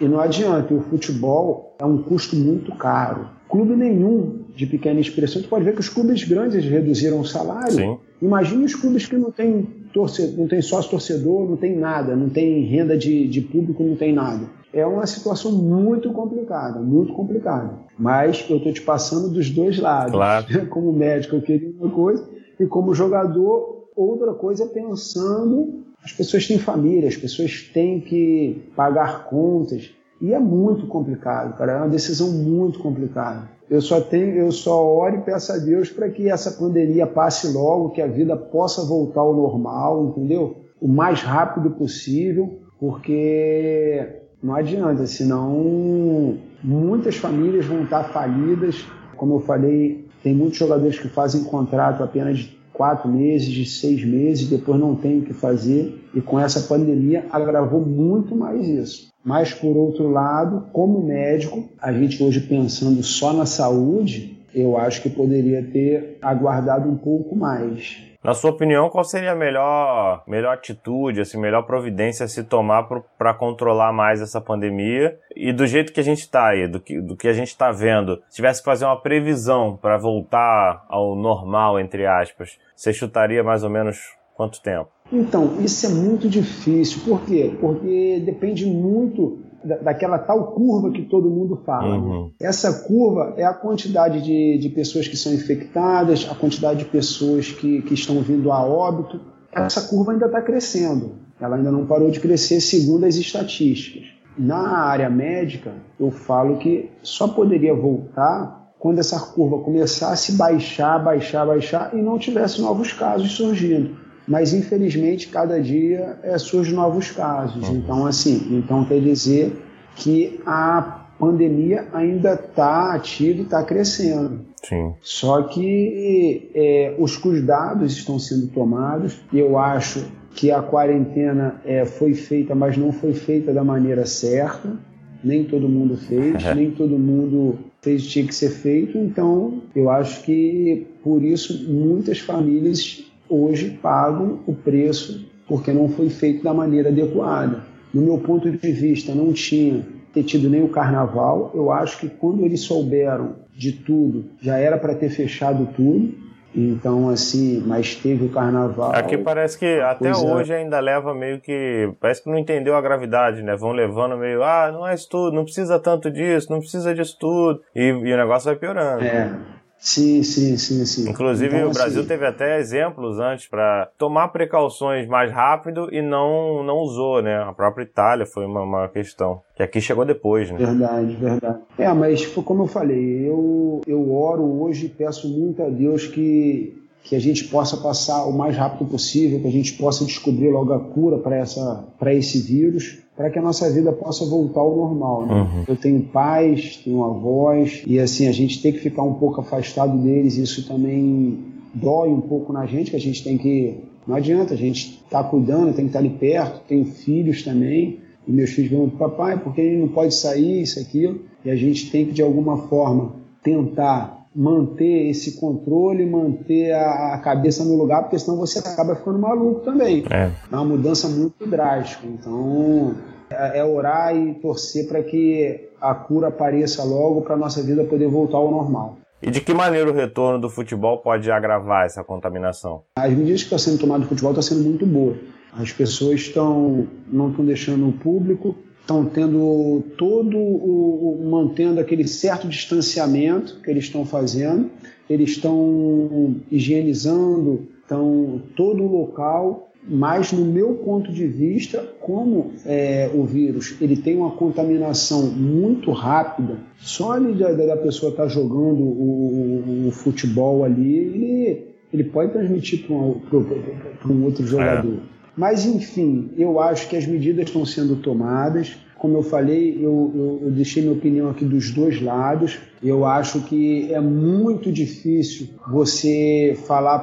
Speaker 3: E não adianta, o futebol é um custo muito caro. Clube nenhum de pequena expressão, tu pode ver que os clubes grandes reduziram o salário.
Speaker 2: Sim.
Speaker 3: Imagine os clubes que não têm torcedor, não tem sócio torcedor, não tem nada, não tem renda de, de público, não tem nada. É uma situação muito complicada, muito complicada. Mas eu estou te passando dos dois lados.
Speaker 2: Claro.
Speaker 3: Como médico eu queria uma coisa e como jogador outra coisa pensando as pessoas têm família, as pessoas têm que pagar contas. E é muito complicado, cara. É uma decisão muito complicada. Eu só tenho, eu só oro e peço a Deus para que essa pandemia passe logo, que a vida possa voltar ao normal, entendeu? O mais rápido possível, porque não adianta, senão muitas famílias vão estar falidas. Como eu falei, tem muitos jogadores que fazem contrato apenas de quatro meses, de seis meses, depois não tem o que fazer. E com essa pandemia agravou muito mais isso. Mas, por outro lado, como médico, a gente hoje pensando só na saúde, eu acho que poderia ter aguardado um pouco mais.
Speaker 2: Na sua opinião, qual seria a melhor, melhor atitude, assim, melhor providência a se tomar para controlar mais essa pandemia? E do jeito que a gente está aí, do que, do que a gente está vendo, se tivesse que fazer uma previsão para voltar ao normal, entre aspas, você chutaria mais ou menos quanto tempo?
Speaker 3: Então, isso é muito difícil. Por quê? Porque depende muito daquela tal curva que todo mundo fala. Uhum. Essa curva é a quantidade de, de pessoas que são infectadas, a quantidade de pessoas que, que estão vindo a óbito. Essa curva ainda está crescendo. Ela ainda não parou de crescer segundo as estatísticas. Na área médica, eu falo que só poderia voltar quando essa curva começasse a baixar, baixar, baixar e não tivesse novos casos surgindo mas infelizmente cada dia é, surgem novos casos. Uhum. Então, assim, então quer dizer que a pandemia ainda está ativa e está crescendo.
Speaker 2: Sim.
Speaker 3: Só que é, os cuidados estão sendo tomados. Eu acho que a quarentena é, foi feita, mas não foi feita da maneira certa. nem todo mundo fez, nem todo mundo fez o que tinha que ser feito. Então, eu acho que por isso muitas famílias hoje pagam o preço porque não foi feito da maneira adequada. No meu ponto de vista, não tinha ter tido nem o carnaval. Eu acho que quando eles souberam de tudo, já era para ter fechado tudo. Então, assim, mas teve o carnaval.
Speaker 2: Aqui parece que até hoje ainda leva meio que. Parece que não entendeu a gravidade, né? Vão levando meio, ah, não é isso tudo, não precisa tanto disso, não precisa disso tudo. E, e o negócio vai piorando.
Speaker 3: É. Sim, sim, sim, sim.
Speaker 2: Inclusive então, o Brasil assim... teve até exemplos antes para tomar precauções mais rápido e não não usou, né? A própria Itália foi uma, uma questão que aqui chegou depois, né?
Speaker 3: Verdade, verdade. É, mas como eu falei, eu eu oro hoje e peço muito a Deus que que a gente possa passar o mais rápido possível, que a gente possa descobrir logo a cura para esse vírus para que a nossa vida possa voltar ao normal. Né? Uhum. Eu tenho pais, tenho avós, e assim, a gente tem que ficar um pouco afastado deles, isso também dói um pouco na gente, que a gente tem que. Não adianta, a gente tá cuidando, tem que estar tá ali perto, tenho filhos também, e meus filhos perguntam, papai, por que ele não pode sair, isso, aquilo? E a gente tem que, de alguma forma, tentar manter esse controle, manter a cabeça no lugar, porque senão você acaba ficando maluco também. É, é uma mudança muito drástica. Então, é, é orar e torcer para que a cura apareça logo para a nossa vida poder voltar ao normal.
Speaker 2: E de que maneira o retorno do futebol pode agravar essa contaminação?
Speaker 3: As medidas que estão sendo tomadas no futebol estão sendo muito boas. As pessoas estão não estão deixando o público, estão tendo todo o, o, mantendo aquele certo distanciamento que eles estão fazendo, eles estão higienizando, estão todo o local, mas no meu ponto de vista, como é, o vírus ele tem uma contaminação muito rápida, só ali da, da pessoa estar tá jogando o, o, futebol ali, ele, ele pode transmitir para um, um, outro jogador. É. Mas, enfim, eu acho que as medidas estão sendo tomadas. Como eu falei, eu, eu, eu, deixei minha opinião aqui dos dois lados. Eu acho que é muito difícil você falar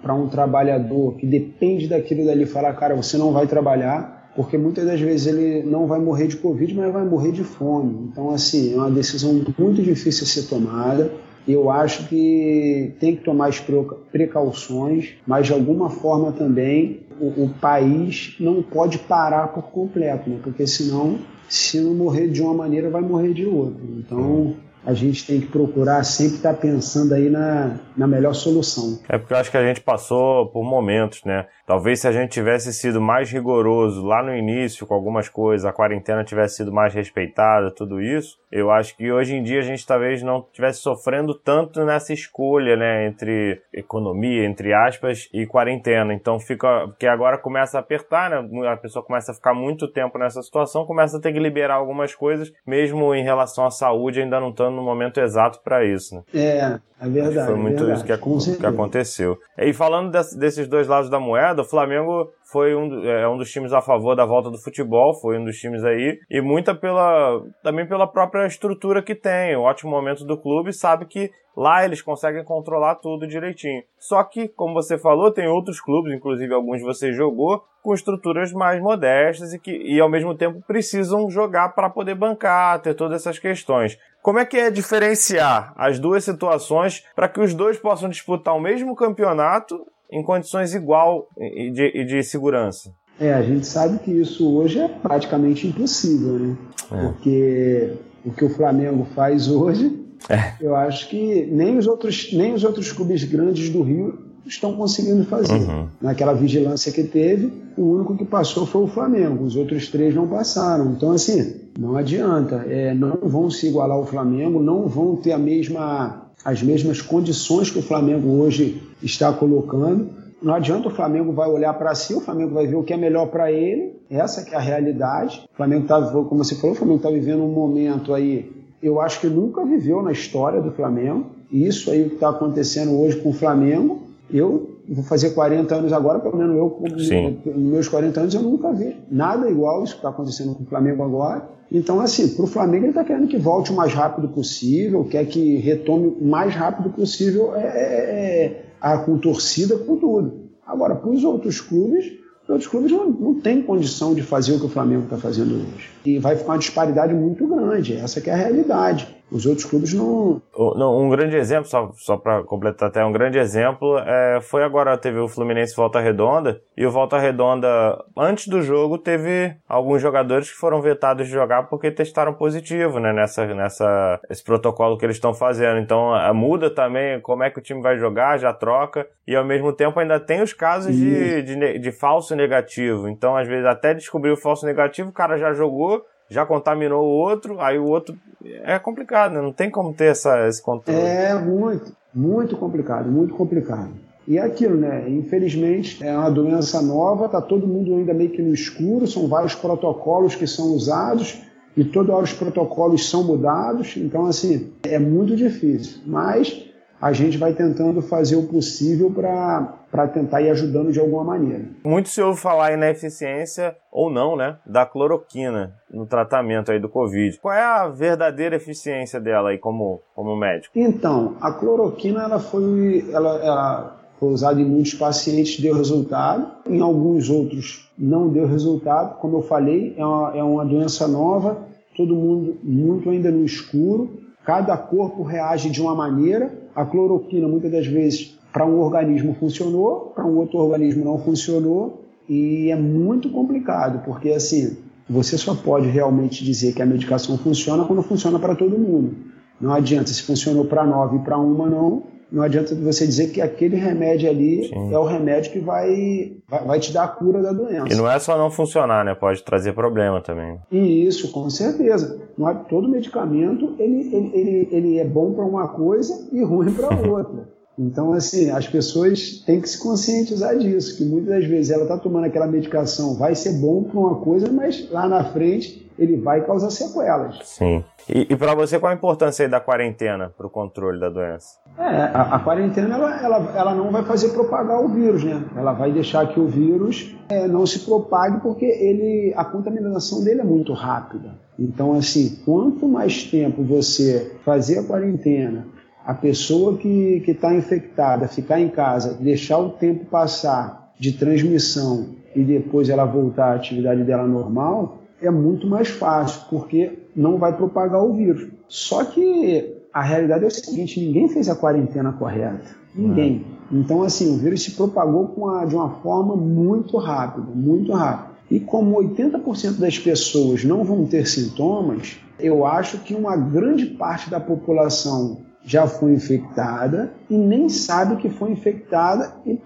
Speaker 3: para um trabalhador que depende daquilo dali, falar, cara, você não vai trabalhar, porque muitas das vezes ele não vai morrer de Covid, mas vai morrer de fome. Então, assim, é uma decisão muito difícil de ser tomada. Eu acho que tem que tomar as precauções, mas de alguma forma também o, o país não pode parar por completo, né? porque senão, se não morrer de uma maneira, vai morrer de outra. Então, a gente tem que procurar sempre estar pensando aí na, na melhor solução.
Speaker 2: É porque eu acho que a gente passou por momentos, né? Talvez se a gente tivesse sido mais rigoroso lá no início com algumas coisas, a quarentena tivesse sido mais respeitada, tudo isso, eu acho que hoje em dia a gente talvez não tivesse sofrendo tanto nessa escolha, né, entre economia, entre aspas, e quarentena. Então fica, porque agora começa a apertar, né? A pessoa começa a ficar muito tempo nessa situação, começa a ter que liberar algumas coisas, mesmo em relação à saúde, ainda não estando no momento exato para isso, né?
Speaker 3: É, é verdade.
Speaker 2: Foi muito
Speaker 3: é
Speaker 2: verdade, isso que, que, aconteceu. E falando desse, desses dois lados da moeda, o Flamengo foi um, é, um dos times a favor da volta do futebol, foi um dos times aí, e muita pela também pela própria estrutura que tem, o ótimo momento do clube, sabe que lá eles conseguem controlar tudo direitinho. Só que, como você falou, tem outros clubes, inclusive alguns você jogou, com estruturas mais modestas e que e ao mesmo tempo precisam jogar para poder bancar, ter todas essas questões. Como é que é diferenciar as duas situações para que os dois possam disputar o mesmo campeonato em condições igual e de, de, segurança?
Speaker 3: É, a gente sabe que isso hoje é praticamente impossível, né? É. Porque o que o Flamengo faz hoje, é. eu acho que nem os outros nem os outros clubes grandes do Rio estão conseguindo fazer. Uhum. Naquela vigilância que teve, o único que passou foi o Flamengo, os outros três não passaram. Então, assim, não adianta, é, não vão se igualar ao Flamengo, não vão ter a mesma, as mesmas condições que o Flamengo hoje está colocando. Não adianta o Flamengo vai olhar para si, o Flamengo vai ver o que é melhor para ele, essa que é a realidade. O Flamengo está, como você falou, o Flamengo está vivendo um momento aí, eu acho que nunca viveu na história do Flamengo. Isso aí que está acontecendo hoje com o Flamengo eu vou fazer 40 anos agora, pelo menos eu, nos meus 40 anos, eu nunca vi nada igual isso que está acontecendo com o Flamengo agora. Então, assim, para o Flamengo, ele está querendo que volte o mais rápido possível, quer que retome o mais rápido possível é, é, é, a, com torcida, com tudo. Agora, para os outros clubes, outros clubes não, não têm condição de fazer o que o Flamengo está fazendo hoje. E vai ficar uma disparidade muito grande. Essa é a realidade. Os outros clubes não.
Speaker 2: Um grande exemplo, só, só para completar até, um grande exemplo é, foi agora, teve o Fluminense Volta Redonda, e o Volta Redonda, antes do jogo, teve alguns jogadores que foram vetados de jogar porque testaram positivo, né, nessa, nessa, esse protocolo que eles estão fazendo. Então, muda também como é que o time vai jogar, já troca, e ao mesmo tempo ainda tem os casos de, de, de falso negativo. Então, às vezes, até descobrir o falso negativo, o cara já jogou, já contaminou o outro, aí o outro é complicado, né? não tem como ter essa, esse controle.
Speaker 3: É muito, muito complicado, muito complicado. E é aquilo, né? Infelizmente, é uma doença nova, tá todo mundo ainda meio que no escuro, são vários protocolos que são usados e toda hora os protocolos são mudados, então assim, é muito difícil. Mas a gente vai tentando fazer o possível para tentar ir ajudando de alguma maneira.
Speaker 2: Muito se ouve falar na eficiência ou não, né, da cloroquina no tratamento aí do Covid. Qual é a verdadeira eficiência dela aí como, como médico?
Speaker 3: Então, a cloroquina ela foi, ela, ela foi usada em muitos pacientes, deu resultado, em alguns outros não deu resultado. Como eu falei, é uma, é uma doença nova, todo mundo muito ainda no escuro, cada corpo reage de uma maneira a cloroquina, muitas das vezes, para um organismo funcionou, para um outro organismo não funcionou, e é muito complicado, porque assim, você só pode realmente dizer que a medicação funciona quando funciona para todo mundo. Não adianta, se funcionou para nove e para uma não, não adianta você dizer que aquele remédio ali Sim. é o remédio que vai, vai, vai, te dar a cura da doença.
Speaker 2: E não é só não funcionar, né? Pode trazer problema também.
Speaker 3: E isso, com certeza. Não é, todo medicamento ele, ele, ele, ele é bom para uma coisa e ruim para outra. Então, assim, as pessoas têm que se conscientizar disso, que muitas das vezes ela está tomando aquela medicação, vai ser bom para uma coisa, mas lá na frente ele vai causar sequelas.
Speaker 2: Sim. E, e para você, qual a importância da quarentena para o controle da doença?
Speaker 3: É, a, a quarentena ela, ela, ela, não vai fazer propagar o vírus, né? Ela vai deixar que o vírus é, não se propague porque ele, a contaminação dele é muito rápida. Então, assim, quanto mais tempo você fazer a quarentena, a pessoa que está infectada ficar em casa, deixar o tempo passar de transmissão e depois ela voltar à atividade dela normal, é muito mais fácil, porque não vai propagar o vírus. Só que a realidade é o seguinte: ninguém fez a quarentena correta. Ninguém. É. Então, assim, o vírus se propagou a, de uma forma muito rápida, muito rápida. E como 80% das pessoas não vão ter sintomas, eu acho que uma grande parte da população já foi infectada e nem sabe que foi infectada e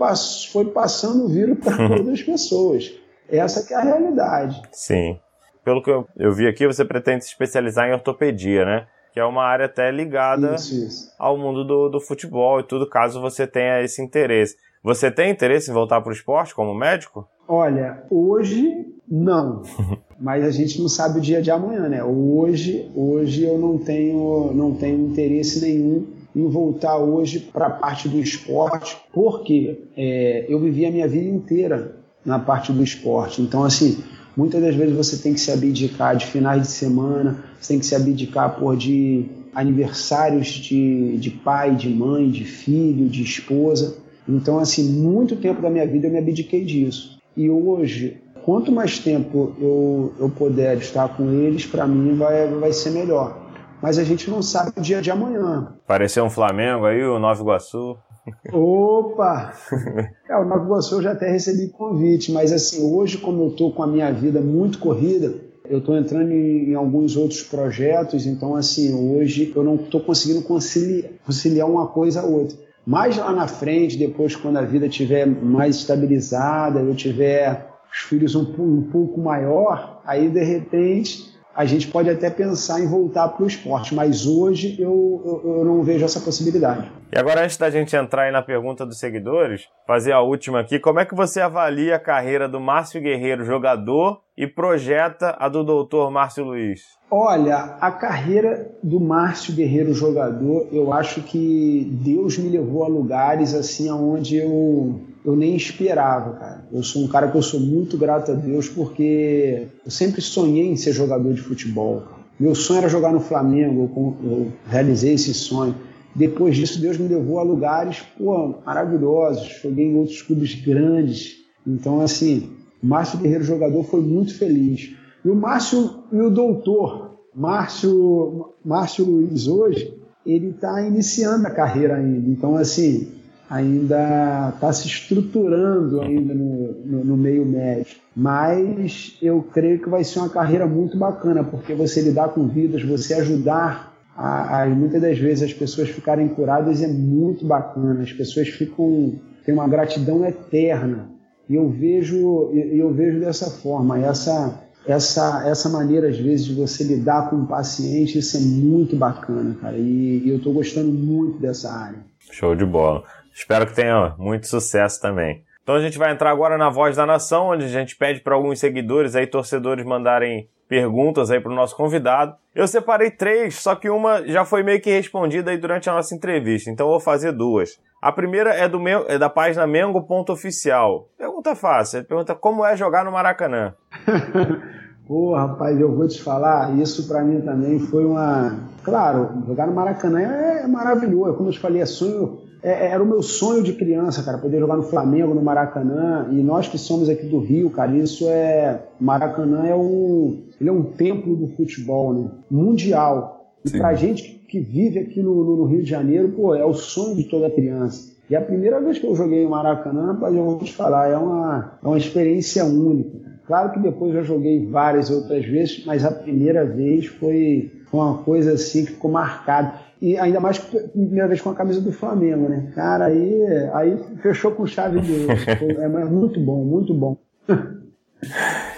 Speaker 3: foi passando o vírus para outras pessoas. Essa que é a realidade.
Speaker 2: Sim pelo que eu, eu vi aqui, você pretende se especializar em ortopedia, né? Que é uma área até ligada isso, isso. ao mundo do, do futebol e tudo, caso você tenha esse interesse. Você tem interesse em voltar para o esporte como médico?
Speaker 3: Olha, hoje não. Mas a gente não sabe o dia de amanhã, né? Hoje, hoje eu não tenho, não tenho interesse nenhum em voltar hoje para a parte do esporte, porque é, eu vivi a minha vida inteira na parte do esporte. Então, assim, Muitas das vezes você tem que se abdicar de finais de semana, você tem que se abdicar por de aniversários de, de pai, de mãe, de filho, de esposa. Então, assim, muito tempo da minha vida eu me abdiquei disso. E hoje, quanto mais tempo eu, eu puder estar com eles, para mim vai, vai ser melhor. Mas a gente não sabe o dia de amanhã.
Speaker 2: Pareceu um Flamengo aí, o Nova Iguaçu.
Speaker 3: Opa! É, o Nova Iguaçu eu já até recebi convite, mas assim, hoje como eu estou com a minha vida muito corrida, eu estou entrando em, em, alguns outros projetos, então assim, hoje eu não estou conseguindo conciliar, conciliar uma coisa a outra. Mais lá na frente, depois quando a vida estiver mais estabilizada, eu tiver os filhos um, um pouco maior, aí de repente a gente pode até pensar em voltar para o esporte, mas hoje eu, eu, eu, não vejo essa possibilidade.
Speaker 2: E agora, antes da gente entrar aí na pergunta dos seguidores, fazer a última aqui, como é que você avalia a carreira do Márcio Guerreiro, jogador, e projeta a do doutor Márcio Luiz?
Speaker 3: Olha, a carreira do Márcio Guerreiro, jogador, eu acho que Deus me levou a lugares assim onde eu eu nem esperava, cara. Eu sou um cara que eu sou muito grato a Deus porque eu sempre sonhei em ser jogador de futebol. Meu sonho era jogar no Flamengo, eu realizei esse sonho. Depois disso, Deus me levou a lugares pô, maravilhosos. Joguei em outros clubes grandes. Então, assim, O Márcio Guerreiro, jogador, foi muito feliz. E o Márcio e o doutor, Márcio, Márcio Luiz, hoje, ele está iniciando a carreira ainda. Então, assim, ainda está se estruturando ainda no, no, no, meio médico. Mas eu creio que vai ser uma carreira muito bacana, porque você lidar com vidas, você ajudar a, a, muitas das vezes as pessoas ficarem curadas é muito bacana. As pessoas ficam têm uma gratidão eterna. E eu vejo, eu vejo dessa forma, essa essa, essa maneira, às vezes, de você lidar com o paciente, isso é muito bacana, cara. E, e eu estou gostando muito dessa área.
Speaker 2: Show de bola. Espero que tenha muito sucesso também. Então a gente vai entrar agora na Voz da Nação, onde a gente pede para alguns seguidores aí, torcedores, mandarem perguntas aí para o nosso convidado. Eu separei três, só que uma já foi meio que respondida aí durante a nossa entrevista, então vou fazer duas. A primeira é, do meu, é da página Mengo.oficial. Pergunta fácil, ele pergunta como é jogar no Maracanã.
Speaker 3: Pô, rapaz, eu vou te falar, isso para mim também foi uma. Claro, jogar no Maracanã é maravilhoso, como eu te falei, é sonho é, é, era o meu sonho de criança, cara, poder jogar no Flamengo, no Maracanã. E nós que somos aqui do Rio, cara, isso é. Maracanã é um. Ele é um templo do futebol, né? Mundial. E Sim. pra gente que vive aqui no, no, Rio de Janeiro, pô, é o sonho de toda criança. E a primeira vez que eu joguei no Maracanã, eu vou te falar, é uma, é uma experiência única. Claro que depois eu joguei várias outras vezes, mas a primeira vez foi uma coisa assim que ficou marcada. E ainda mais que primeira vez com a camisa do Flamengo, né? Cara, aí, aí fechou com chave de ouro. É muito bom, muito bom.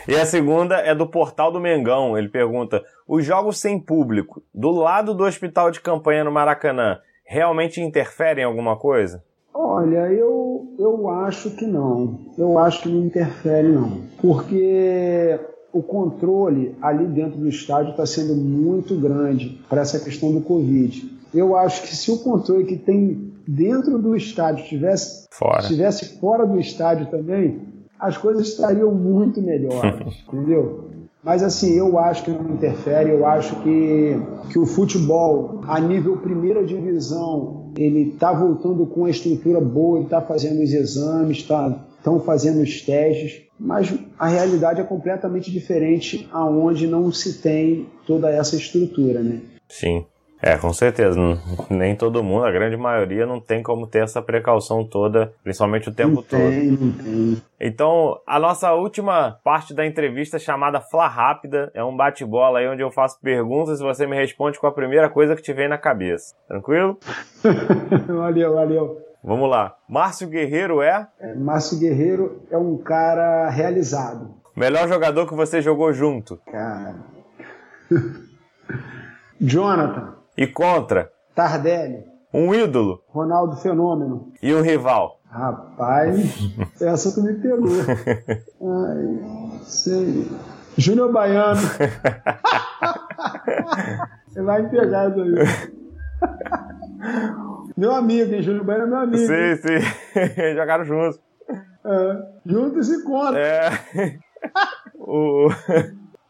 Speaker 2: E a segunda é do Portal do Mengão. Ele pergunta: os jogos sem público, do lado do hospital de campanha no Maracanã, realmente interferem em alguma coisa?
Speaker 3: Olha, eu, eu acho que não. Eu acho que não interfere, não. Porque o controle ali dentro do estádio está sendo muito grande para essa questão do Covid eu acho que se o controle que tem dentro do estádio tivesse fora, estivesse fora do estádio também, as coisas estariam muito melhores, entendeu? Mas assim, eu acho que não interfere, eu acho que, que o futebol, a nível primeira divisão, ele está voltando com a estrutura boa, ele está fazendo os exames, estão tá, fazendo os testes, mas a realidade é completamente diferente aonde não se tem toda essa estrutura, né?
Speaker 2: Sim. É, com certeza. Nem todo mundo, a grande maioria, não tem como ter essa precaução toda, principalmente o tempo
Speaker 3: não
Speaker 2: todo.
Speaker 3: Tem, não tem.
Speaker 2: Então, a nossa última parte da entrevista, chamada Fla Rápida, é um bate-bola aí onde eu faço perguntas e você me responde com a primeira coisa que te vem na cabeça. Tranquilo?
Speaker 3: valeu, valeu.
Speaker 2: Vamos lá. Márcio Guerreiro é?
Speaker 3: é? Márcio Guerreiro é um cara realizado.
Speaker 2: Melhor jogador que você jogou junto?
Speaker 3: Cara. Jonathan.
Speaker 2: E contra?
Speaker 3: Tardelli.
Speaker 2: Um ídolo?
Speaker 3: Ronaldo Fenômeno.
Speaker 2: E um rival?
Speaker 3: Rapaz, essa tu me pegou. Ai, sei. Júnior Baiano. Você vai me pegar isso aí. Meu amigo, hein? Júnior Baiano é meu amigo.
Speaker 2: Sim, sim. Jogaram juntos.
Speaker 3: É, juntos e contra.
Speaker 2: É. o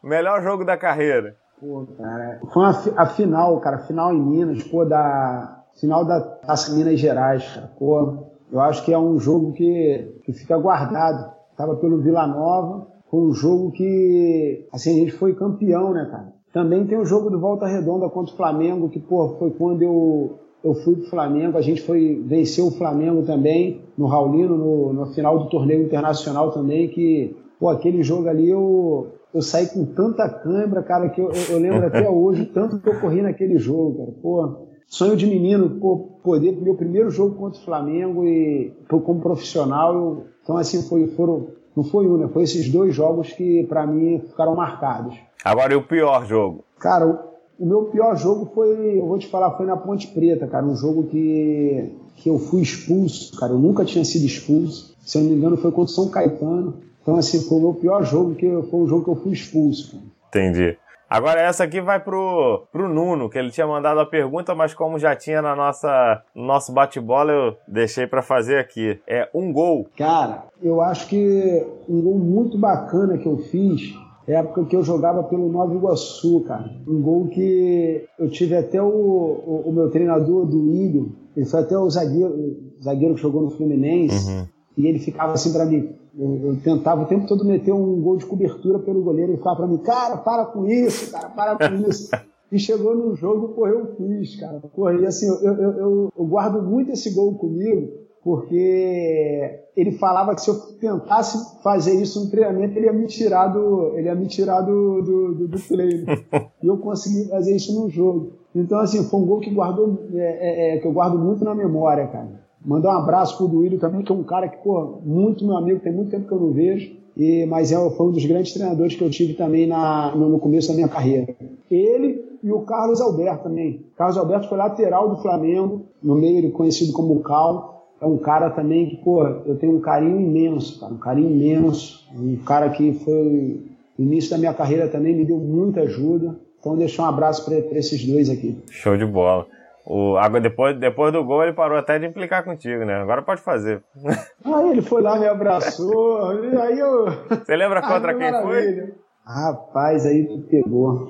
Speaker 2: melhor jogo da carreira.
Speaker 3: Pô, cara, foi a final, cara, final em Minas, pô, da final da Taça Minas Gerais, cara, pô, eu acho que é um jogo que, que fica guardado. Tava pelo Vila Nova, foi um jogo que, assim, a gente foi campeão, né, cara? Também tem o jogo do Volta Redonda contra o Flamengo, que, pô, foi quando eu, eu fui pro Flamengo, a gente foi venceu o Flamengo também no Raulino, no, no final do torneio internacional também, que, pô, aquele jogo ali eu, eu saí com tanta câimbra, cara, que eu, eu, lembro até hoje tanto que eu corri naquele jogo, cara. Pô, sonho de menino, pô, poder meu primeiro jogo contra o Flamengo e pô, como profissional, eu, então assim foi, foram, não foi um, né? Foi esses dois jogos que para mim ficaram marcados.
Speaker 2: Agora e o pior jogo?
Speaker 3: Cara, o, o meu pior jogo foi, eu vou te falar, foi na Ponte Preta, cara, um jogo que que eu fui expulso, cara, eu nunca tinha sido expulso. Se eu não me engano, foi contra o São Caetano. Então, assim, foi o meu pior jogo, que foi um jogo que eu fui expulso.
Speaker 2: Entendi. Agora essa aqui vai pro, pro Nuno, que ele tinha mandado a pergunta, mas como já tinha na nossa, no nosso bate-bola, eu deixei para fazer aqui. É um gol.
Speaker 3: Cara, eu acho que um gol muito bacana que eu fiz é a época que eu jogava pelo Nova Iguaçu, cara. Um gol que eu tive até o, o, o meu treinador do Ilho, ele foi até o zagueiro, o zagueiro que jogou no Fluminense, uhum. e ele ficava assim para mim, Eu, eu, tentava o tempo todo meter um gol de cobertura pelo goleiro e ficava para mim, cara, para com isso, cara, para com isso. E chegou no jogo, correu o fiz, cara. Corri, assim, eu, eu, eu, guardo muito esse gol comigo, porque ele falava que se eu tentasse fazer isso no treinamento, ele ia me tirar do, ele ia me tirar do, do, do, do treino. e eu consegui fazer isso no jogo. Então, assim, foi um gol que, guardou, é, é, é, que eu guardo muito na memória, cara. Mandar um abraço pro Duílio também, que é um cara que, pô, muito meu amigo, tem muito tempo que eu não vejo. E, mas é, foi um dos grandes treinadores que eu tive também na, no, começo da minha carreira. Ele e o Carlos Alberto também. Carlos Alberto foi lateral do Flamengo, no meio ele conhecido como Cal. É um cara também que, pô, eu tenho um carinho imenso, cara, um carinho imenso. Um cara que foi no início da minha carreira também me deu muita ajuda. Então deixar um abraço para esses dois aqui.
Speaker 2: Show de bola. O, agora, depois, depois do gol, ele parou até de implicar contigo, né? Agora pode fazer.
Speaker 3: Aí ele foi lá, me abraçou. Aí eu.
Speaker 2: Você lembra contra quem maravilha. foi?
Speaker 3: Rapaz, aí tu pegou.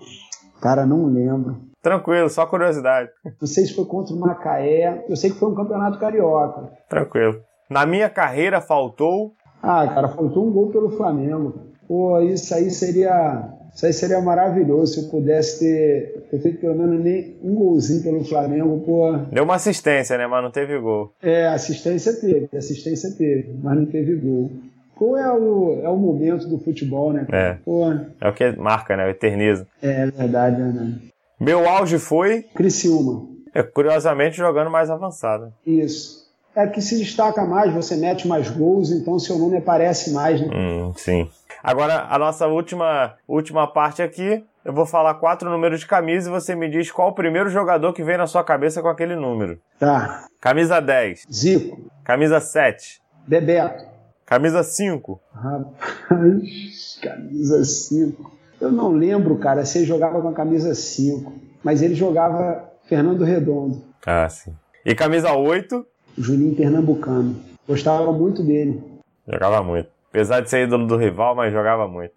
Speaker 3: Cara, não lembro.
Speaker 2: Tranquilo, só curiosidade.
Speaker 3: Não sei se foi contra o Macaé. Eu sei que foi um campeonato carioca.
Speaker 2: Tranquilo. Na minha carreira faltou.
Speaker 3: Ah, cara, faltou um gol pelo Flamengo. Pô, isso aí seria isso aí seria maravilhoso se eu pudesse ter, ter feito pelo menos nem um golzinho pelo Flamengo, pô.
Speaker 2: Deu uma assistência, né? Mas não teve gol.
Speaker 3: É, assistência teve, assistência teve, mas não teve gol. Qual é o, é o momento do futebol, né?
Speaker 2: É. Pô. É o que marca, né? Eterniza.
Speaker 3: É, é verdade, né?
Speaker 2: Meu auge foi.
Speaker 3: Criciúma.
Speaker 2: É, curiosamente jogando mais avançado.
Speaker 3: Isso. É que se destaca mais, você mete mais gols, então seu nome aparece mais, né?
Speaker 2: Hum, sim. Agora, a nossa última, última parte aqui, eu vou falar quatro números de camisa e você me diz qual o primeiro jogador que vem na sua cabeça com aquele número.
Speaker 3: Tá.
Speaker 2: Camisa 10.
Speaker 3: Zico.
Speaker 2: Camisa 7.
Speaker 3: Bebeto.
Speaker 2: Camisa 5.
Speaker 3: Rapaz, camisa 5. Eu não lembro, cara, se ele jogava com a camisa 5, mas ele jogava Fernando Redondo.
Speaker 2: Ah, sim. E camisa 8?
Speaker 3: Juninho Pernambucano. Gostava muito dele.
Speaker 2: Jogava muito. Apesar de ser ídolo do rival, mas jogava muito.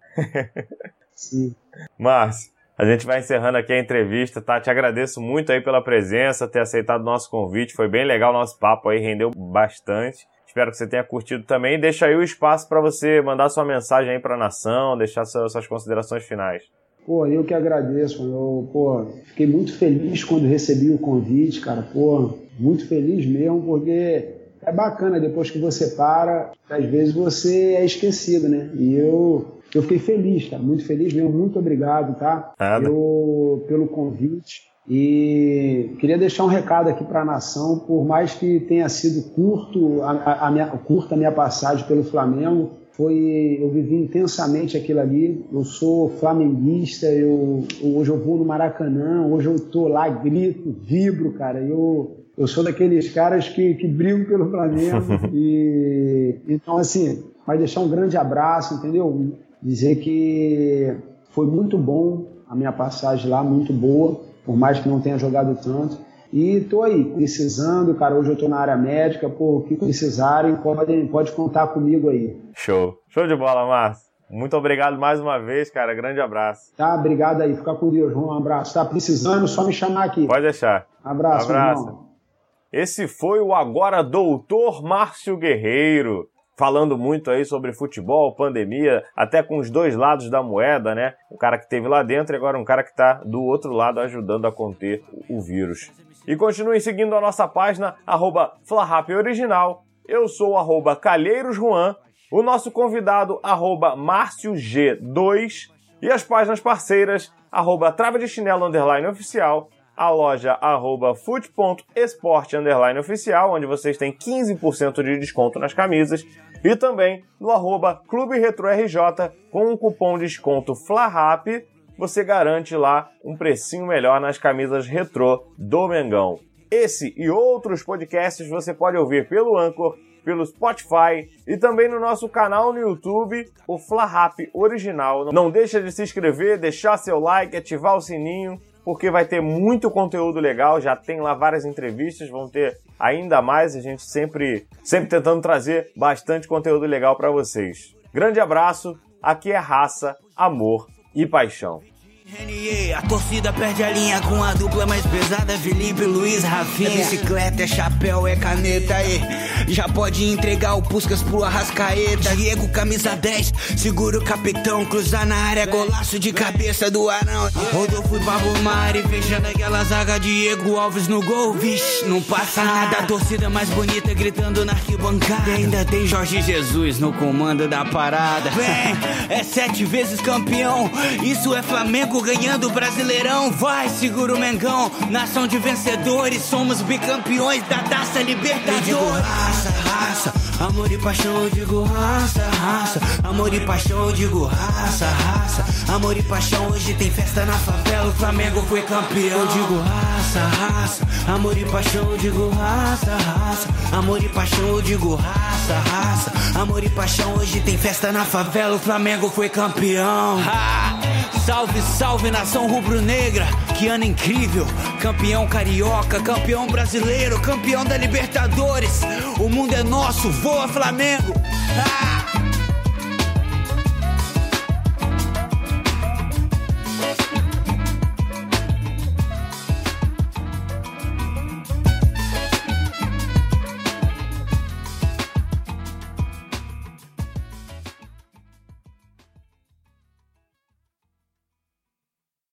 Speaker 3: Sim.
Speaker 2: Márcio, a gente vai encerrando aqui a entrevista, tá? Te agradeço muito aí pela presença, ter aceitado o nosso convite. Foi bem legal o nosso papo aí, rendeu bastante. Espero que você tenha curtido também. Deixa aí o espaço para você mandar sua mensagem aí para a nação, deixar suas considerações finais.
Speaker 3: Pô, eu que agradeço. Eu, pô, fiquei muito feliz quando recebi o convite, cara. Pô, muito feliz mesmo, porque é bacana depois que você para, às vezes você é esquecido, né? E eu, eu fiquei feliz, cara, muito feliz mesmo. Muito obrigado, tá?
Speaker 2: Nada.
Speaker 3: Eu, pelo convite. E queria deixar um recado aqui para a nação, por mais que tenha sido curto a, a minha, curta a minha passagem pelo Flamengo, foi eu vivi intensamente aquilo ali. Eu sou flamenguista, eu, hoje eu vou no Maracanã, hoje eu tô lá, grito, vibro, cara. Eu eu sou daqueles caras que, que brigam pelo Flamengo. e, então, assim, vai deixar um grande abraço, entendeu? Dizer que foi muito bom a minha passagem lá, muito boa, por mais que não tenha jogado tanto. E tô aí, precisando, cara. Hoje eu tô na área médica, pô, o que precisarem, pode, pode contar comigo aí.
Speaker 2: Show. Show de bola, Márcio. Muito obrigado mais uma vez, cara. Grande abraço.
Speaker 3: Tá, obrigado aí. Fica com Deus, João. Um abraço. Tá precisando, só me chamar aqui.
Speaker 2: Pode deixar.
Speaker 3: Abraço,
Speaker 2: abraço.
Speaker 3: Irmão.
Speaker 2: Esse foi o agora doutor Márcio Guerreiro, falando muito aí sobre futebol, pandemia, até com os dois lados da moeda, né? Um cara que teve lá dentro e agora um cara que está do outro lado ajudando a conter o vírus. E continuem seguindo a nossa página, arroba Original. Eu sou arroba Calheiros Juan, o nosso convidado, arroba Márcio G2, e as páginas parceiras, arroba Trava de Chinelo Oficial a loja arroba foot.esporte oficial, onde vocês têm 15% de desconto nas camisas, e também no arroba Clube Retro RJ, com um cupom de desconto FLARAP, você garante lá um precinho melhor nas camisas retrô do Mengão. Esse e outros podcasts você pode ouvir pelo Anchor, pelo Spotify e também no nosso canal no YouTube, o FlaRap Original. Não deixa de se inscrever, deixar seu like, ativar o sininho porque vai ter muito conteúdo legal, já tem lá várias entrevistas, vão ter ainda mais, a gente sempre, sempre tentando trazer bastante conteúdo legal para vocês. Grande abraço, aqui é raça, amor e paixão.
Speaker 1: A torcida perde a linha com a dupla mais pesada, Felipe, Luiz, Rafinha. É bicicleta, é chapéu, é caneta, aí. Já pode entregar o Puscas pro Arrascaeta. Diego, camisa 10, segura o capitão, cruzar na área, golaço de cabeça do Arão. Rodolfo e Pablo Mari, fechando aquela zaga, Diego Alves no gol, vixe, não passa nada. A torcida mais bonita gritando na arquibancada. E ainda tem Jorge Jesus no comando da parada. Vem, é sete vezes campeão, isso é Flamengo ganhando o Brasileirão. Vai, segura o Mengão, nação de vencedores, somos bicampeões da Taça Libertadores. Raça, raça, amor e paixão, eu digo raça, raça, amor e paixão, eu digo raça, raça, amor e paixão. Hoje tem festa na favela, o Flamengo foi campeão. Eu digo raça, raça, amor e paixão, eu digo raça, raça, amor e paixão, eu digo raça, raça, amor e paixão. Hoje tem festa na favela, o Flamengo foi campeão. Ha! Salve, salve nação rubro-negra, que ano incrível! Campeão carioca, campeão brasileiro, campeão da Libertadores. O mundo é nosso, voa Flamengo! Ah!